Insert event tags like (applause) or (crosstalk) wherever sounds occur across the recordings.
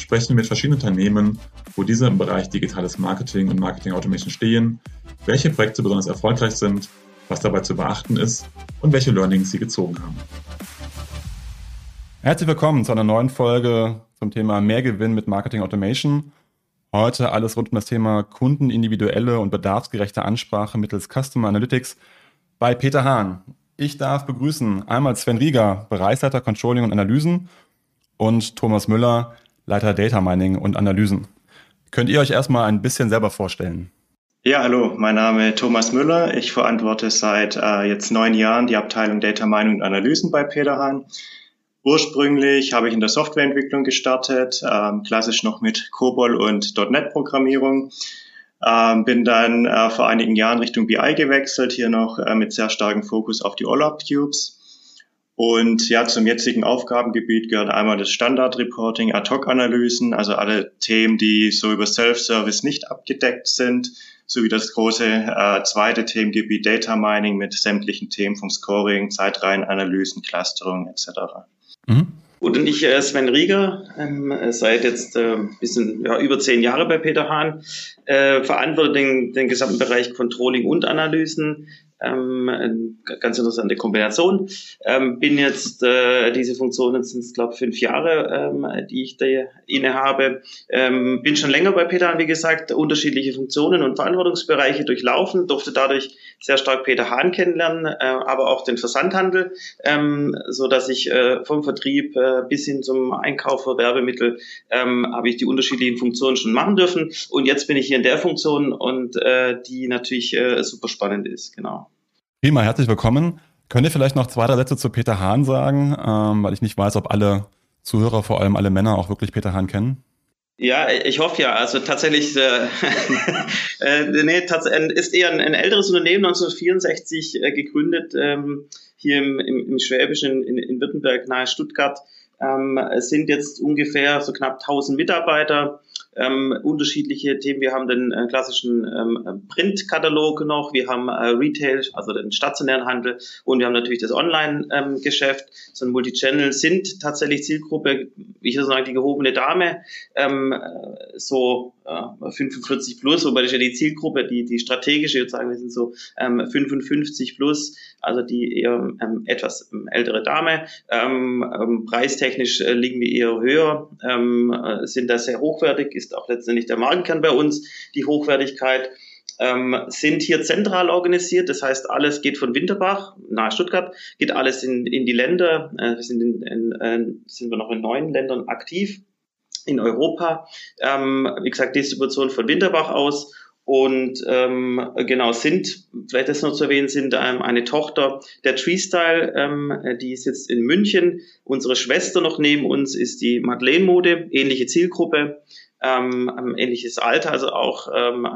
sprechen wir mit verschiedenen Unternehmen, wo diese im Bereich digitales Marketing und Marketing Automation stehen, welche Projekte besonders erfolgreich sind, was dabei zu beachten ist und welche Learnings sie gezogen haben. Herzlich willkommen zu einer neuen Folge zum Thema Mehrgewinn mit Marketing Automation. Heute alles rund um das Thema kundenindividuelle und bedarfsgerechte Ansprache mittels Customer Analytics bei Peter Hahn. Ich darf begrüßen einmal Sven Rieger, Bereichsleiter Controlling und Analysen und Thomas Müller, Leiter Data Mining und Analysen. Könnt ihr euch erstmal ein bisschen selber vorstellen? Ja, hallo, mein Name ist Thomas Müller. Ich verantworte seit äh, jetzt neun Jahren die Abteilung Data Mining und Analysen bei Peter Hahn. Ursprünglich habe ich in der Softwareentwicklung gestartet, ähm, klassisch noch mit COBOL und .NET-Programmierung. Ähm, bin dann äh, vor einigen Jahren Richtung BI gewechselt, hier noch äh, mit sehr starkem Fokus auf die OLAP-Cubes. Und ja, zum jetzigen Aufgabengebiet gehört einmal das Standard-Reporting, Ad-Hoc-Analysen, also alle Themen, die so über Self-Service nicht abgedeckt sind, sowie das große äh, zweite Themengebiet Data Mining mit sämtlichen Themen vom Scoring, Zeitreihenanalysen, Clusterung etc. Mhm. Gut, und ich, äh, Sven Rieger, ähm, seit jetzt äh, bisschen ja, über zehn Jahre bei Peter Hahn, äh, verantworte den, den gesamten Bereich Controlling und Analysen, ähm, ganz interessante Kombination. Ähm, bin jetzt, äh, diese Funktionen sind es, glaube fünf Jahre, ähm, die ich da inne habe. Ähm, bin schon länger bei Peter Hahn, wie gesagt, unterschiedliche Funktionen und Verantwortungsbereiche durchlaufen, durfte dadurch sehr stark Peter Hahn kennenlernen, äh, aber auch den Versandhandel, ähm, so dass ich äh, vom Vertrieb äh, bis hin zum Einkauf für Werbemittel ähm, habe ich die unterschiedlichen Funktionen schon machen dürfen. Und jetzt bin ich hier in der Funktion und äh, die natürlich äh, super spannend ist, genau. Prima, herzlich willkommen. Könnt ihr vielleicht noch zwei, drei Sätze zu Peter Hahn sagen, ähm, weil ich nicht weiß, ob alle Zuhörer, vor allem alle Männer, auch wirklich Peter Hahn kennen? Ja, ich hoffe ja. Also tatsächlich, äh, (laughs) äh, nee, tats ist eher ein, ein, älteres Unternehmen, 1964 äh, gegründet, ähm, hier im, im, im Schwäbischen in, in Württemberg nahe Stuttgart. Ähm, es sind jetzt ungefähr so knapp 1000 Mitarbeiter ähm, unterschiedliche Themen. Wir haben den äh, klassischen ähm, Printkatalog noch, wir haben äh, Retail, also den stationären Handel und wir haben natürlich das Online-Geschäft. Ähm, so ein Multichannel sind tatsächlich Zielgruppe, ich würde sagen, die gehobene Dame, ähm, äh, so äh, 45 plus, wobei das ja die Zielgruppe, die, die strategische, würde sagen, wir sind so ähm, 55 plus, also die eher ähm, etwas ähm, ältere Dame. Ähm, ähm, preistechnisch äh, liegen wir eher höher, ähm, äh, sind da sehr hochwertig, ist auch letztendlich der Markenkern bei uns, die Hochwertigkeit. Sind hier zentral organisiert. Das heißt, alles geht von Winterbach nahe Stuttgart, geht alles in, in die Länder. Äh, wir sind, in, in, äh, sind wir noch in neun Ländern aktiv in Europa. Ähm, wie gesagt, Distribution von Winterbach aus und ähm, genau sind, vielleicht das noch zu erwähnen, sind ähm, eine Tochter der Treestyle, ähm, die ist jetzt in München. Unsere Schwester noch neben uns ist die Madeleine Mode, ähnliche Zielgruppe ähm, ähnliches Alter, also auch ähm,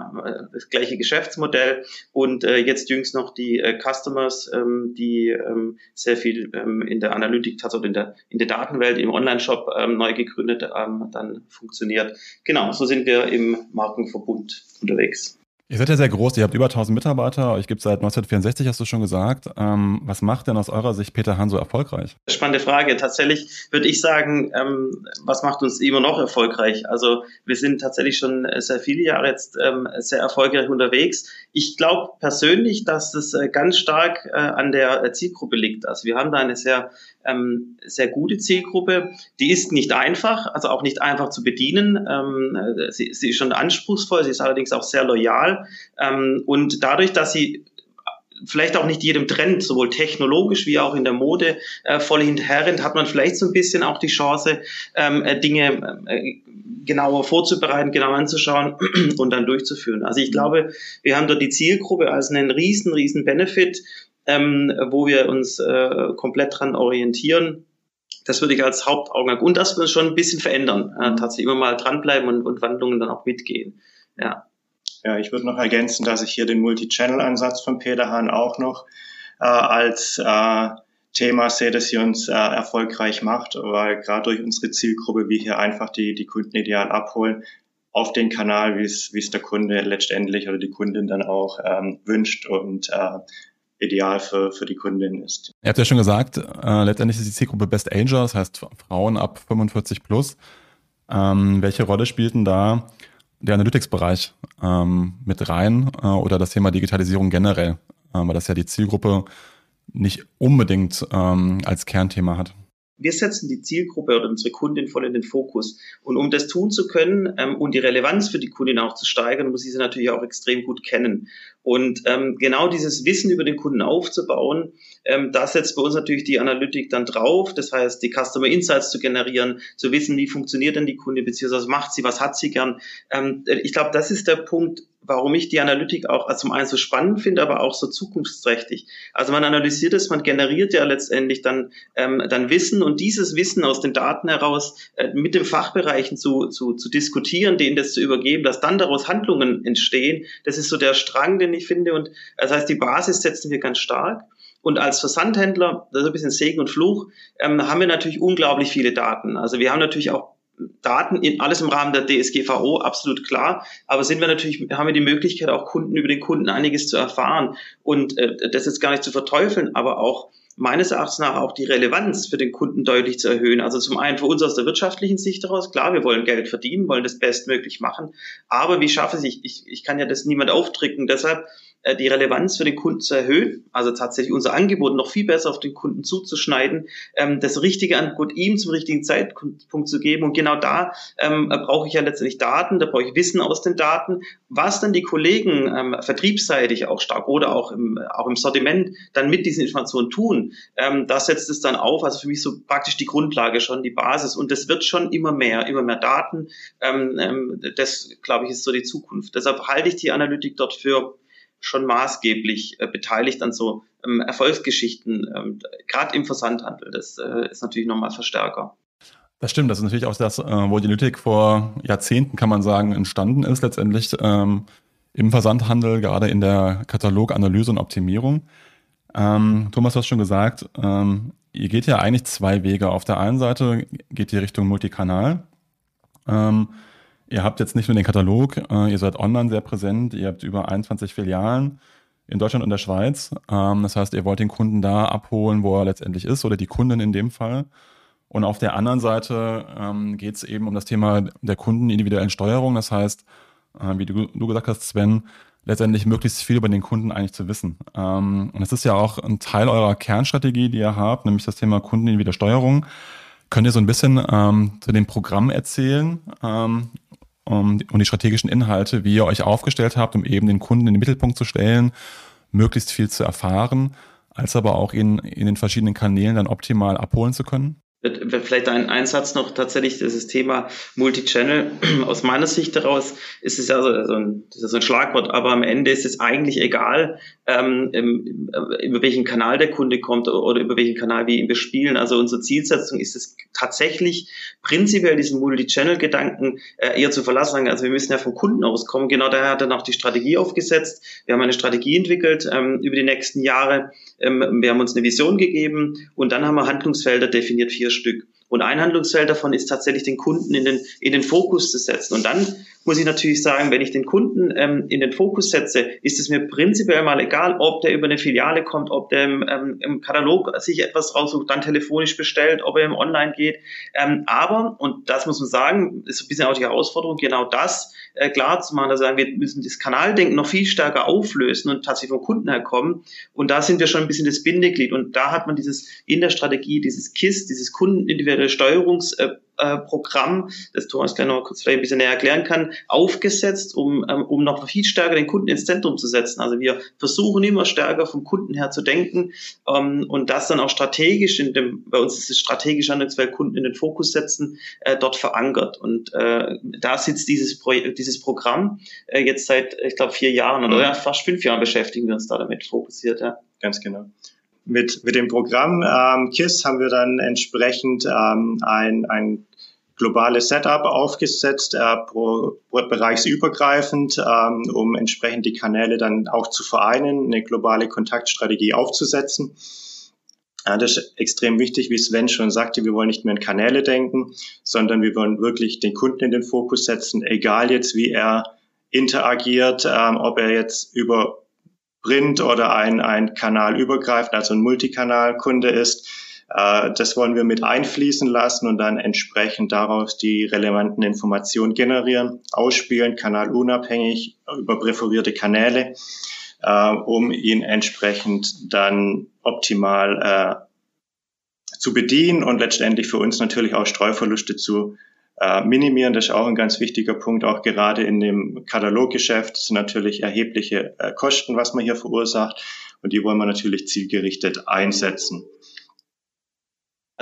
das gleiche Geschäftsmodell und äh, jetzt jüngst noch die äh, Customers, ähm, die ähm, sehr viel ähm, in der Analytik, also in der, in der Datenwelt, im Online-Shop ähm, neu gegründet ähm, dann funktioniert. Genau, so sind wir im Markenverbund unterwegs. Ihr seid ja sehr groß, ihr habt über 1000 Mitarbeiter, euch gibt es seit 1964, hast du schon gesagt. Ähm, was macht denn aus eurer Sicht Peter Hahn so erfolgreich? Spannende Frage. Tatsächlich würde ich sagen, ähm, was macht uns immer noch erfolgreich? Also wir sind tatsächlich schon sehr viele Jahre jetzt ähm, sehr erfolgreich unterwegs. Ich glaube persönlich, dass es äh, ganz stark äh, an der äh, Zielgruppe liegt. Also wir haben da eine sehr ähm, sehr gute Zielgruppe. Die ist nicht einfach, also auch nicht einfach zu bedienen. Ähm, sie, sie ist schon anspruchsvoll, sie ist allerdings auch sehr loyal. Ähm, und dadurch, dass sie vielleicht auch nicht jedem Trend, sowohl technologisch wie auch in der Mode, äh, voll hinterherrennt, hat man vielleicht so ein bisschen auch die Chance, ähm, äh, Dinge äh, genauer vorzubereiten, genau anzuschauen (clears throat) und dann durchzuführen. Also ich glaube, wir haben dort die Zielgruppe als einen riesen, riesen Benefit, ähm, wo wir uns äh, komplett dran orientieren. Das würde ich als Hauptaugenmerk und das wird schon ein bisschen verändern. Äh, tatsächlich immer mal dranbleiben und, und Wandlungen dann auch mitgehen. Ja. Ja, ich würde noch ergänzen, dass ich hier den Multi-Channel-Ansatz von Peter Hahn auch noch äh, als äh, Thema sehe, das hier uns äh, erfolgreich macht, weil gerade durch unsere Zielgruppe wir hier einfach die, die Kunden ideal abholen auf den Kanal, wie es, wie es der Kunde letztendlich oder die Kundin dann auch ähm, wünscht und äh, ideal für, für die Kundin ist. Ihr habt ja schon gesagt, äh, letztendlich ist die Zielgruppe Best Ager, das heißt Frauen ab 45 plus. Ähm, welche Rolle spielt denn da der Analytics-Bereich ähm, mit rein äh, oder das Thema Digitalisierung generell? Äh, weil das ja die Zielgruppe nicht unbedingt ähm, als Kernthema hat wir setzen die Zielgruppe oder unsere Kundin voll in den Fokus. Und um das tun zu können ähm, und die Relevanz für die Kundin auch zu steigern, muss ich sie natürlich auch extrem gut kennen. Und ähm, genau dieses Wissen über den Kunden aufzubauen, ähm, da setzt bei uns natürlich die Analytik dann drauf. Das heißt, die Customer Insights zu generieren, zu wissen, wie funktioniert denn die Kunde, beziehungsweise was macht sie, was hat sie gern. Ähm, ich glaube, das ist der Punkt, warum ich die Analytik auch also zum einen so spannend finde, aber auch so zukunftsträchtig. Also man analysiert es, man generiert ja letztendlich dann, ähm, dann Wissen und dieses Wissen aus den Daten heraus äh, mit den Fachbereichen zu, zu, zu diskutieren, denen das zu übergeben, dass dann daraus Handlungen entstehen. Das ist so der Strang, den ich finde. Und das heißt, die Basis setzen wir ganz stark. Und als Versandhändler, das ist ein bisschen Segen und Fluch, ähm, haben wir natürlich unglaublich viele Daten. Also wir haben natürlich auch Daten, in, alles im Rahmen der DSGVO, absolut klar. Aber sind wir natürlich, haben wir die Möglichkeit, auch Kunden über den Kunden einiges zu erfahren. Und äh, das ist gar nicht zu verteufeln, aber auch meines Erachtens nach auch die Relevanz für den Kunden deutlich zu erhöhen. Also zum einen für uns aus der wirtschaftlichen Sicht heraus, klar, wir wollen Geld verdienen, wollen das bestmöglich machen. Aber wie schaffe ich, ich, ich kann ja das niemand auftricken. Deshalb die Relevanz für den Kunden zu erhöhen, also tatsächlich unser Angebot noch viel besser auf den Kunden zuzuschneiden, ähm, das richtige Angebot ihm zum richtigen Zeitpunkt zu geben. Und genau da ähm, brauche ich ja letztendlich Daten, da brauche ich Wissen aus den Daten, was dann die Kollegen ähm, vertriebsseitig auch stark oder auch im, auch im Sortiment dann mit diesen Informationen tun. Ähm, das setzt es dann auf, also für mich so praktisch die Grundlage schon, die Basis. Und das wird schon immer mehr, immer mehr Daten. Ähm, ähm, das, glaube ich, ist so die Zukunft. Deshalb halte ich die Analytik dort für schon maßgeblich äh, beteiligt an so ähm, Erfolgsgeschichten, ähm, gerade im Versandhandel. Das äh, ist natürlich nochmal Verstärker. Das stimmt, das ist natürlich auch das, äh, wo die Analytik vor Jahrzehnten, kann man sagen, entstanden ist, letztendlich ähm, im Versandhandel, gerade in der Kataloganalyse und Optimierung. Ähm, Thomas, du hast schon gesagt, ähm, ihr geht ja eigentlich zwei Wege. Auf der einen Seite geht ihr Richtung Multikanal. Ähm, Ihr habt jetzt nicht nur den Katalog, äh, ihr seid online sehr präsent, ihr habt über 21 Filialen in Deutschland und der Schweiz. Ähm, das heißt, ihr wollt den Kunden da abholen, wo er letztendlich ist, oder die Kundin in dem Fall. Und auf der anderen Seite ähm, geht es eben um das Thema der kundenindividuellen Steuerung. Das heißt, äh, wie du, gesagt hast, Sven, letztendlich möglichst viel über den Kunden eigentlich zu wissen. Ähm, und das ist ja auch ein Teil eurer Kernstrategie, die ihr habt, nämlich das Thema kundenindividuelle Steuerung. Könnt ihr so ein bisschen ähm, zu dem Programm erzählen um, und die strategischen Inhalte, wie ihr euch aufgestellt habt, um eben den Kunden in den Mittelpunkt zu stellen, möglichst viel zu erfahren, als aber auch ihn in den verschiedenen Kanälen dann optimal abholen zu können? Vielleicht ein Einsatz noch tatsächlich dieses Thema Multichannel. (clears throat) Aus meiner Sicht daraus ist es ja so, so, ein, das ist ein Schlagwort, aber am Ende ist es eigentlich egal, ähm, über welchen Kanal der Kunde kommt oder über welchen Kanal wir ihn bespielen. Also unsere Zielsetzung ist es tatsächlich prinzipiell diesen Multi-Channel-Gedanken äh, eher zu verlassen. Also wir müssen ja vom Kunden auskommen. Genau daher hat er dann auch die Strategie aufgesetzt. Wir haben eine Strategie entwickelt ähm, über die nächsten Jahre. Ähm, wir haben uns eine Vision gegeben und dann haben wir Handlungsfelder definiert, vier Stück. Und ein Handlungsfeld davon ist tatsächlich den Kunden in den, in den Fokus zu setzen. Und dann muss ich natürlich sagen, wenn ich den Kunden ähm, in den Fokus setze, ist es mir prinzipiell mal egal, ob der über eine Filiale kommt, ob der im, ähm, im Katalog sich etwas raussucht, dann telefonisch bestellt, ob er im Online geht. Ähm, aber, und das muss man sagen, ist ein bisschen auch die Herausforderung, genau das äh, klar zu machen, also wir müssen das Kanaldenken noch viel stärker auflösen und tatsächlich vom Kunden herkommen. Und da sind wir schon ein bisschen das Bindeglied. Und da hat man dieses in der Strategie, dieses KISS, dieses kundenindividuelle Steuerungs- äh, Programm, das Thomas gleich noch kurz vielleicht ein bisschen näher erklären kann, aufgesetzt, um, ähm, um noch viel stärker den Kunden ins Zentrum zu setzen. Also wir versuchen immer stärker vom Kunden her zu denken ähm, und das dann auch strategisch in dem, bei uns ist es strategisch Handlungsfeld Kunden in den Fokus setzen, äh, dort verankert. Und äh, da sitzt dieses, Pro dieses Programm äh, jetzt seit, ich glaube, vier Jahren oder mhm. ja, fast fünf Jahren beschäftigen wir uns da damit fokussiert. Ja. Ganz genau mit, mit dem Programm ähm, KISS haben wir dann entsprechend ähm, ein, ein globales Setup aufgesetzt, äh, pro, pro bereichsübergreifend, ähm, um entsprechend die Kanäle dann auch zu vereinen, eine globale Kontaktstrategie aufzusetzen. Ja, das ist extrem wichtig, wie Sven schon sagte, wir wollen nicht mehr in Kanäle denken, sondern wir wollen wirklich den Kunden in den Fokus setzen, egal jetzt wie er interagiert, ähm, ob er jetzt über Print oder ein, ein Kanal übergreift, also ein Multikanalkunde ist. Äh, das wollen wir mit einfließen lassen und dann entsprechend daraus die relevanten Informationen generieren, ausspielen, kanalunabhängig über präferierte Kanäle, äh, um ihn entsprechend dann optimal äh, zu bedienen und letztendlich für uns natürlich auch Streuverluste zu minimieren. Das ist auch ein ganz wichtiger Punkt, auch gerade in dem Kataloggeschäft sind natürlich erhebliche Kosten, was man hier verursacht und die wollen wir natürlich zielgerichtet einsetzen.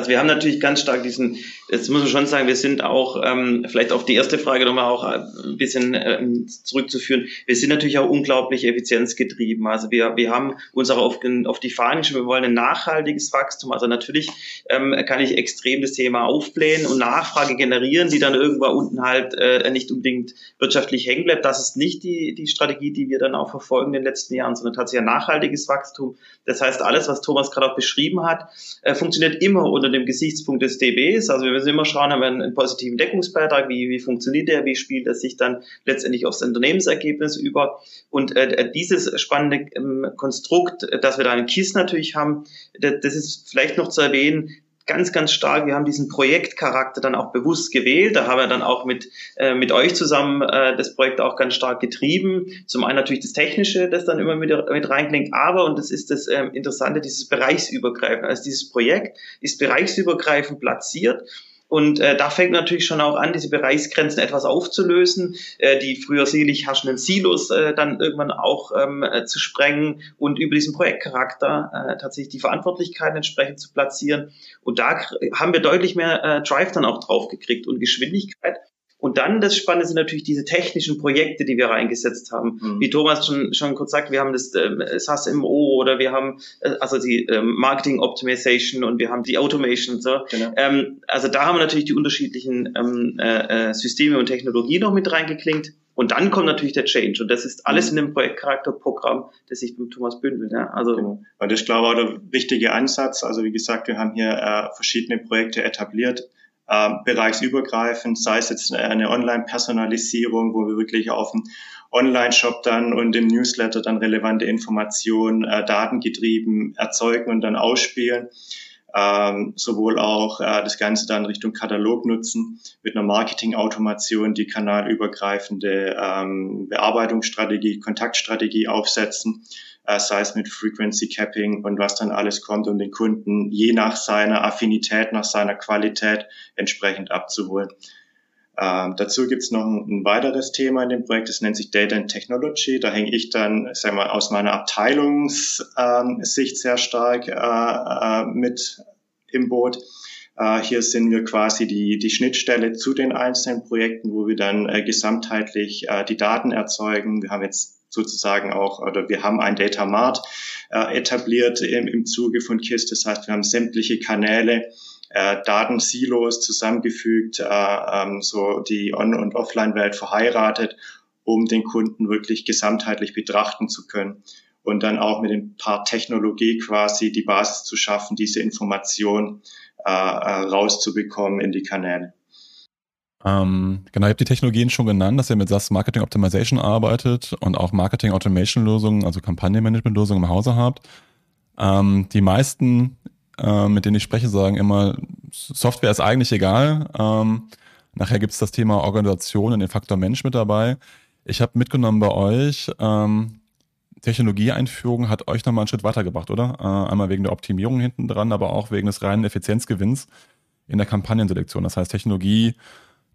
Also wir haben natürlich ganz stark diesen, jetzt muss man schon sagen, wir sind auch, ähm, vielleicht auf die erste Frage nochmal auch ein bisschen ähm, zurückzuführen, wir sind natürlich auch unglaublich effizienzgetrieben. Also wir, wir haben uns auch auf, auf die Fahnen wir wollen ein nachhaltiges Wachstum. Also natürlich ähm, kann ich extrem das Thema aufblähen und Nachfrage generieren, die dann irgendwo unten halt äh, nicht unbedingt wirtschaftlich hängen bleibt. Das ist nicht die, die Strategie, die wir dann auch verfolgen in den letzten Jahren, sondern tatsächlich ein nachhaltiges Wachstum. Das heißt, alles, was Thomas gerade auch beschrieben hat, äh, funktioniert immer unter dem Gesichtspunkt des DBs. Also wir müssen immer schauen, haben wir einen, positiven Deckungsbeitrag, wie, wie funktioniert der, wie spielt er sich dann letztendlich aufs Unternehmensergebnis über. Und äh, dieses spannende ähm, Konstrukt, dass wir da einen KISS natürlich haben, das, das ist vielleicht noch zu erwähnen, ganz, ganz stark. Wir haben diesen Projektcharakter dann auch bewusst gewählt. Da haben wir dann auch mit, äh, mit euch zusammen äh, das Projekt auch ganz stark getrieben. Zum einen natürlich das Technische, das dann immer mit, mit reinklingt, aber, und das ist das äh, Interessante, dieses bereichsübergreifend. Also dieses Projekt ist bereichsübergreifend platziert und äh, da fängt natürlich schon auch an, diese Bereichsgrenzen etwas aufzulösen, äh, die früher selig herrschenden Silos äh, dann irgendwann auch ähm, äh, zu sprengen und über diesen Projektcharakter äh, tatsächlich die Verantwortlichkeiten entsprechend zu platzieren. Und da haben wir deutlich mehr äh, Drive dann auch drauf gekriegt und Geschwindigkeit. Und dann das Spannende sind natürlich diese technischen Projekte, die wir reingesetzt haben. Mhm. Wie Thomas schon, schon kurz sagt, wir haben das äh, SAS MO oder wir haben äh, also die äh, Marketing Optimization und wir haben die Automation. So. Genau. Ähm, also da haben wir natürlich die unterschiedlichen ähm, äh, äh Systeme und Technologien noch mit reingeklinkt. Und dann kommt natürlich der Change. Und das ist alles mhm. in dem Projektcharakterprogramm, das sich mit Thomas bündelt. Ja? Also, genau. Und das ist, glaube ich, auch der richtige Ansatz. Also wie gesagt, wir haben hier äh, verschiedene Projekte etabliert äh, bereichsübergreifend, sei es jetzt eine Online-Personalisierung, wo wir wirklich auf dem Online-Shop dann und im Newsletter dann relevante Informationen, äh, datengetrieben erzeugen und dann ausspielen. Ähm, sowohl auch äh, das Ganze dann Richtung Katalog nutzen, mit einer Marketing-Automation die kanalübergreifende ähm, Bearbeitungsstrategie, Kontaktstrategie aufsetzen sei es mit Frequency Capping und was dann alles kommt, um den Kunden je nach seiner Affinität, nach seiner Qualität entsprechend abzuholen. Ähm, dazu gibt's noch ein, ein, weiteres Thema in dem Projekt, das nennt sich Data and Technology. Da hänge ich dann sag mal, aus meiner Abteilungssicht ähm, sehr stark äh, äh, mit im Boot. Äh, hier sind wir quasi die, die Schnittstelle zu den einzelnen Projekten, wo wir dann äh, gesamtheitlich äh, die Daten erzeugen. Wir haben jetzt sozusagen auch, oder wir haben ein Data Mart äh, etabliert im, im Zuge von KISS. Das heißt, wir haben sämtliche Kanäle, äh, Datensilos zusammengefügt, äh, ähm, so die On- und Offline-Welt verheiratet, um den Kunden wirklich gesamtheitlich betrachten zu können und dann auch mit ein paar Technologie quasi die Basis zu schaffen, diese Information äh, äh rauszubekommen in die Kanäle. Ähm, genau, ihr habt die Technologien schon genannt, dass ihr mit SAS Marketing Optimization arbeitet und auch Marketing Automation Lösungen, also Kampagnenmanagement Lösungen im Hause habt. Ähm, die meisten, äh, mit denen ich spreche, sagen immer, Software ist eigentlich egal. Ähm, nachher gibt es das Thema Organisation und den Faktor Mensch mit dabei. Ich habe mitgenommen bei euch, ähm, Technologieeinführung hat euch nochmal einen Schritt weitergebracht, oder? Äh, einmal wegen der Optimierung hinten dran, aber auch wegen des reinen Effizienzgewinns in der Kampagnenselektion. Das heißt, Technologie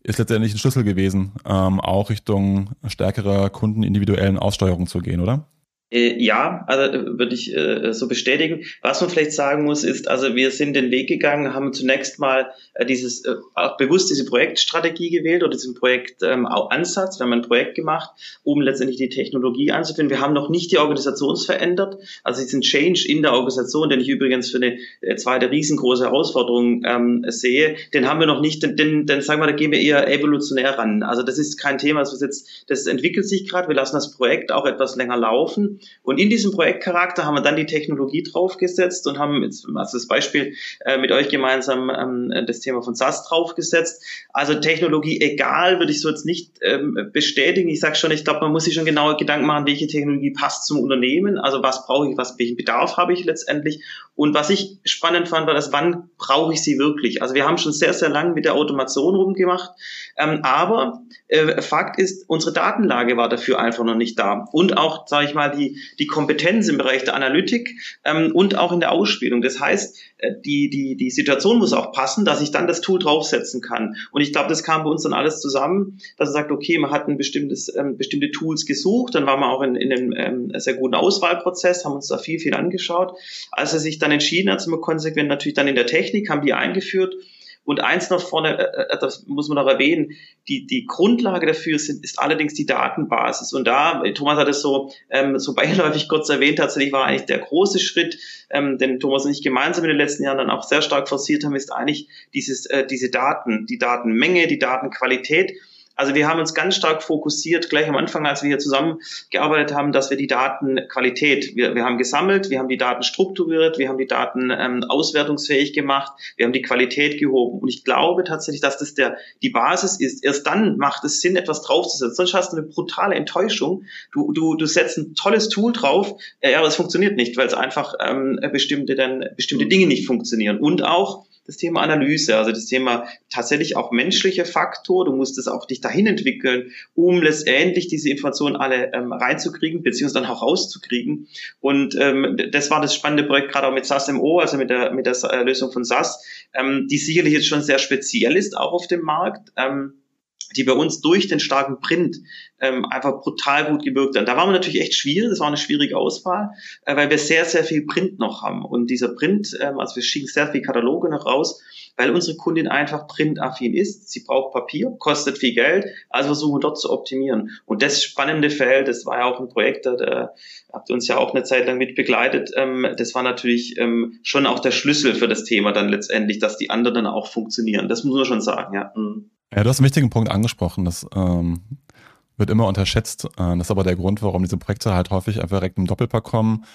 ist letztendlich ein Schlüssel gewesen, ähm, auch Richtung stärkerer kundenindividuellen Aussteuerung zu gehen, oder? Äh, ja, also äh, würde ich äh, so bestätigen. Was man vielleicht sagen muss, ist, also wir sind den Weg gegangen, haben zunächst mal äh, dieses äh, auch bewusst diese Projektstrategie gewählt oder diesen Projektansatz. Ähm, wir haben ein Projekt gemacht, um letztendlich die Technologie anzufinden. Wir haben noch nicht die Organisation verändert, also diesen Change in der Organisation, den ich übrigens für eine äh, zweite riesengroße Herausforderung ähm, sehe, den haben wir noch nicht, denn, denn, sagen wir, da gehen wir eher evolutionär ran. Also das ist kein Thema, das, jetzt, das entwickelt sich gerade. Wir lassen das Projekt auch etwas länger laufen und in diesem Projektcharakter haben wir dann die Technologie draufgesetzt und haben jetzt also das Beispiel äh, mit euch gemeinsam ähm, das Thema von SAS draufgesetzt. Also Technologie egal, würde ich so jetzt nicht ähm, bestätigen. Ich sage schon, ich glaube, man muss sich schon genauer Gedanken machen, welche Technologie passt zum Unternehmen. Also was brauche ich, was welchen Bedarf habe ich letztendlich. Und was ich spannend fand, war das, wann brauche ich sie wirklich? Also wir haben schon sehr, sehr lange mit der Automation rumgemacht. Ähm, aber äh, Fakt ist, unsere Datenlage war dafür einfach noch nicht da. Und auch, sage ich mal, die die, Kompetenz im Bereich der Analytik ähm, und auch in der Ausspielung. Das heißt, äh, die, die, die Situation muss auch passen, dass ich dann das Tool draufsetzen kann. Und ich glaube, das kam bei uns dann alles zusammen, dass er sagt, okay, man hat ein bestimmtes, ähm, bestimmte Tools gesucht, dann waren wir auch in, in einem ähm, sehr guten Auswahlprozess, haben uns da viel, viel angeschaut. Als er sich dann entschieden hat, sind wir konsequent natürlich dann in der Technik, haben die eingeführt und eins noch vorne, äh, äh, das muss man noch erwähnen, die, die Grundlage dafür sind, ist allerdings die Datenbasis. Und da, Thomas hat es so, ähm, so (laughs) beiläufig kurz erwähnt, tatsächlich war eigentlich der große Schritt, ähm, den Thomas und ich gemeinsam in den letzten Jahren dann auch sehr stark forciert haben, ist eigentlich dieses, äh, diese Daten, die Datenmenge, die Datenqualität. Also wir haben uns ganz stark fokussiert, gleich am Anfang, als wir hier zusammengearbeitet haben, dass wir die Datenqualität, wir, wir haben gesammelt, wir haben die Daten strukturiert, wir haben die Daten ähm, auswertungsfähig gemacht, wir haben die Qualität gehoben. Und ich glaube tatsächlich, dass das der, die Basis ist. Erst dann macht es Sinn, etwas draufzusetzen. Sonst hast du eine brutale Enttäuschung. Du, du, du setzt ein tolles Tool drauf, äh, ja, aber es funktioniert nicht, weil es einfach ähm, bestimmte, dann, bestimmte Dinge nicht funktionieren. Und auch, das Thema Analyse, also das Thema tatsächlich auch menschlicher Faktor. Du musst es auch dich dahin entwickeln, um letztendlich diese Informationen alle ähm, reinzukriegen, beziehungsweise dann auch rauszukriegen. Und ähm, das war das spannende Projekt gerade auch mit SAS.mo, also mit der, mit der äh, Lösung von SAS, ähm, die sicherlich jetzt schon sehr speziell ist, auch auf dem Markt. Ähm, die bei uns durch den starken Print ähm, einfach brutal gut gewirkt haben. Da waren wir natürlich echt schwierig, das war eine schwierige Auswahl, äh, weil wir sehr, sehr viel Print noch haben. Und dieser Print, ähm, also wir schicken sehr viel Kataloge noch raus, weil unsere Kundin einfach printaffin ist. Sie braucht Papier, kostet viel Geld, also versuchen wir dort zu optimieren. Und das spannende Feld, das war ja auch ein Projekt, da habt ihr uns ja auch eine Zeit lang mit begleitet, ähm, das war natürlich ähm, schon auch der Schlüssel für das Thema dann letztendlich, dass die anderen dann auch funktionieren. Das muss man schon sagen, ja. Mhm. Ja, du hast einen wichtigen Punkt angesprochen. Das ähm, wird immer unterschätzt. Äh, das ist aber der Grund, warum diese Projekte halt häufig einfach direkt im Doppelpack kommen.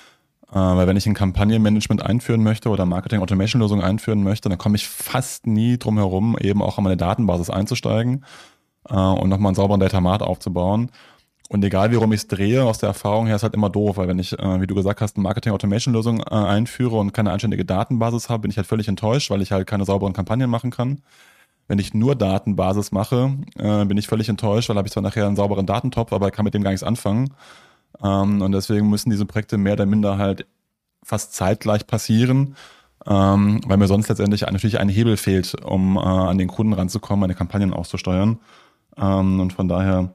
Äh, weil wenn ich ein Kampagnenmanagement einführen möchte oder Marketing-Automation-Lösung einführen möchte, dann komme ich fast nie drum herum, eben auch an meine Datenbasis einzusteigen äh, und nochmal einen sauberen Datamart aufzubauen. Und egal wie rum ich es drehe, aus der Erfahrung her ist halt immer doof, weil wenn ich, äh, wie du gesagt hast, eine Marketing-Automation-Lösung äh, einführe und keine einständige Datenbasis habe, bin ich halt völlig enttäuscht, weil ich halt keine sauberen Kampagnen machen kann. Wenn ich nur Datenbasis mache, äh, bin ich völlig enttäuscht, weil habe ich zwar nachher einen sauberen Datentopf, aber kann mit dem gar nichts anfangen. Ähm, und deswegen müssen diese Projekte mehr oder minder halt fast zeitgleich passieren, ähm, weil mir sonst letztendlich natürlich ein Hebel fehlt, um äh, an den Kunden ranzukommen, meine Kampagnen auszusteuern. Ähm, und von daher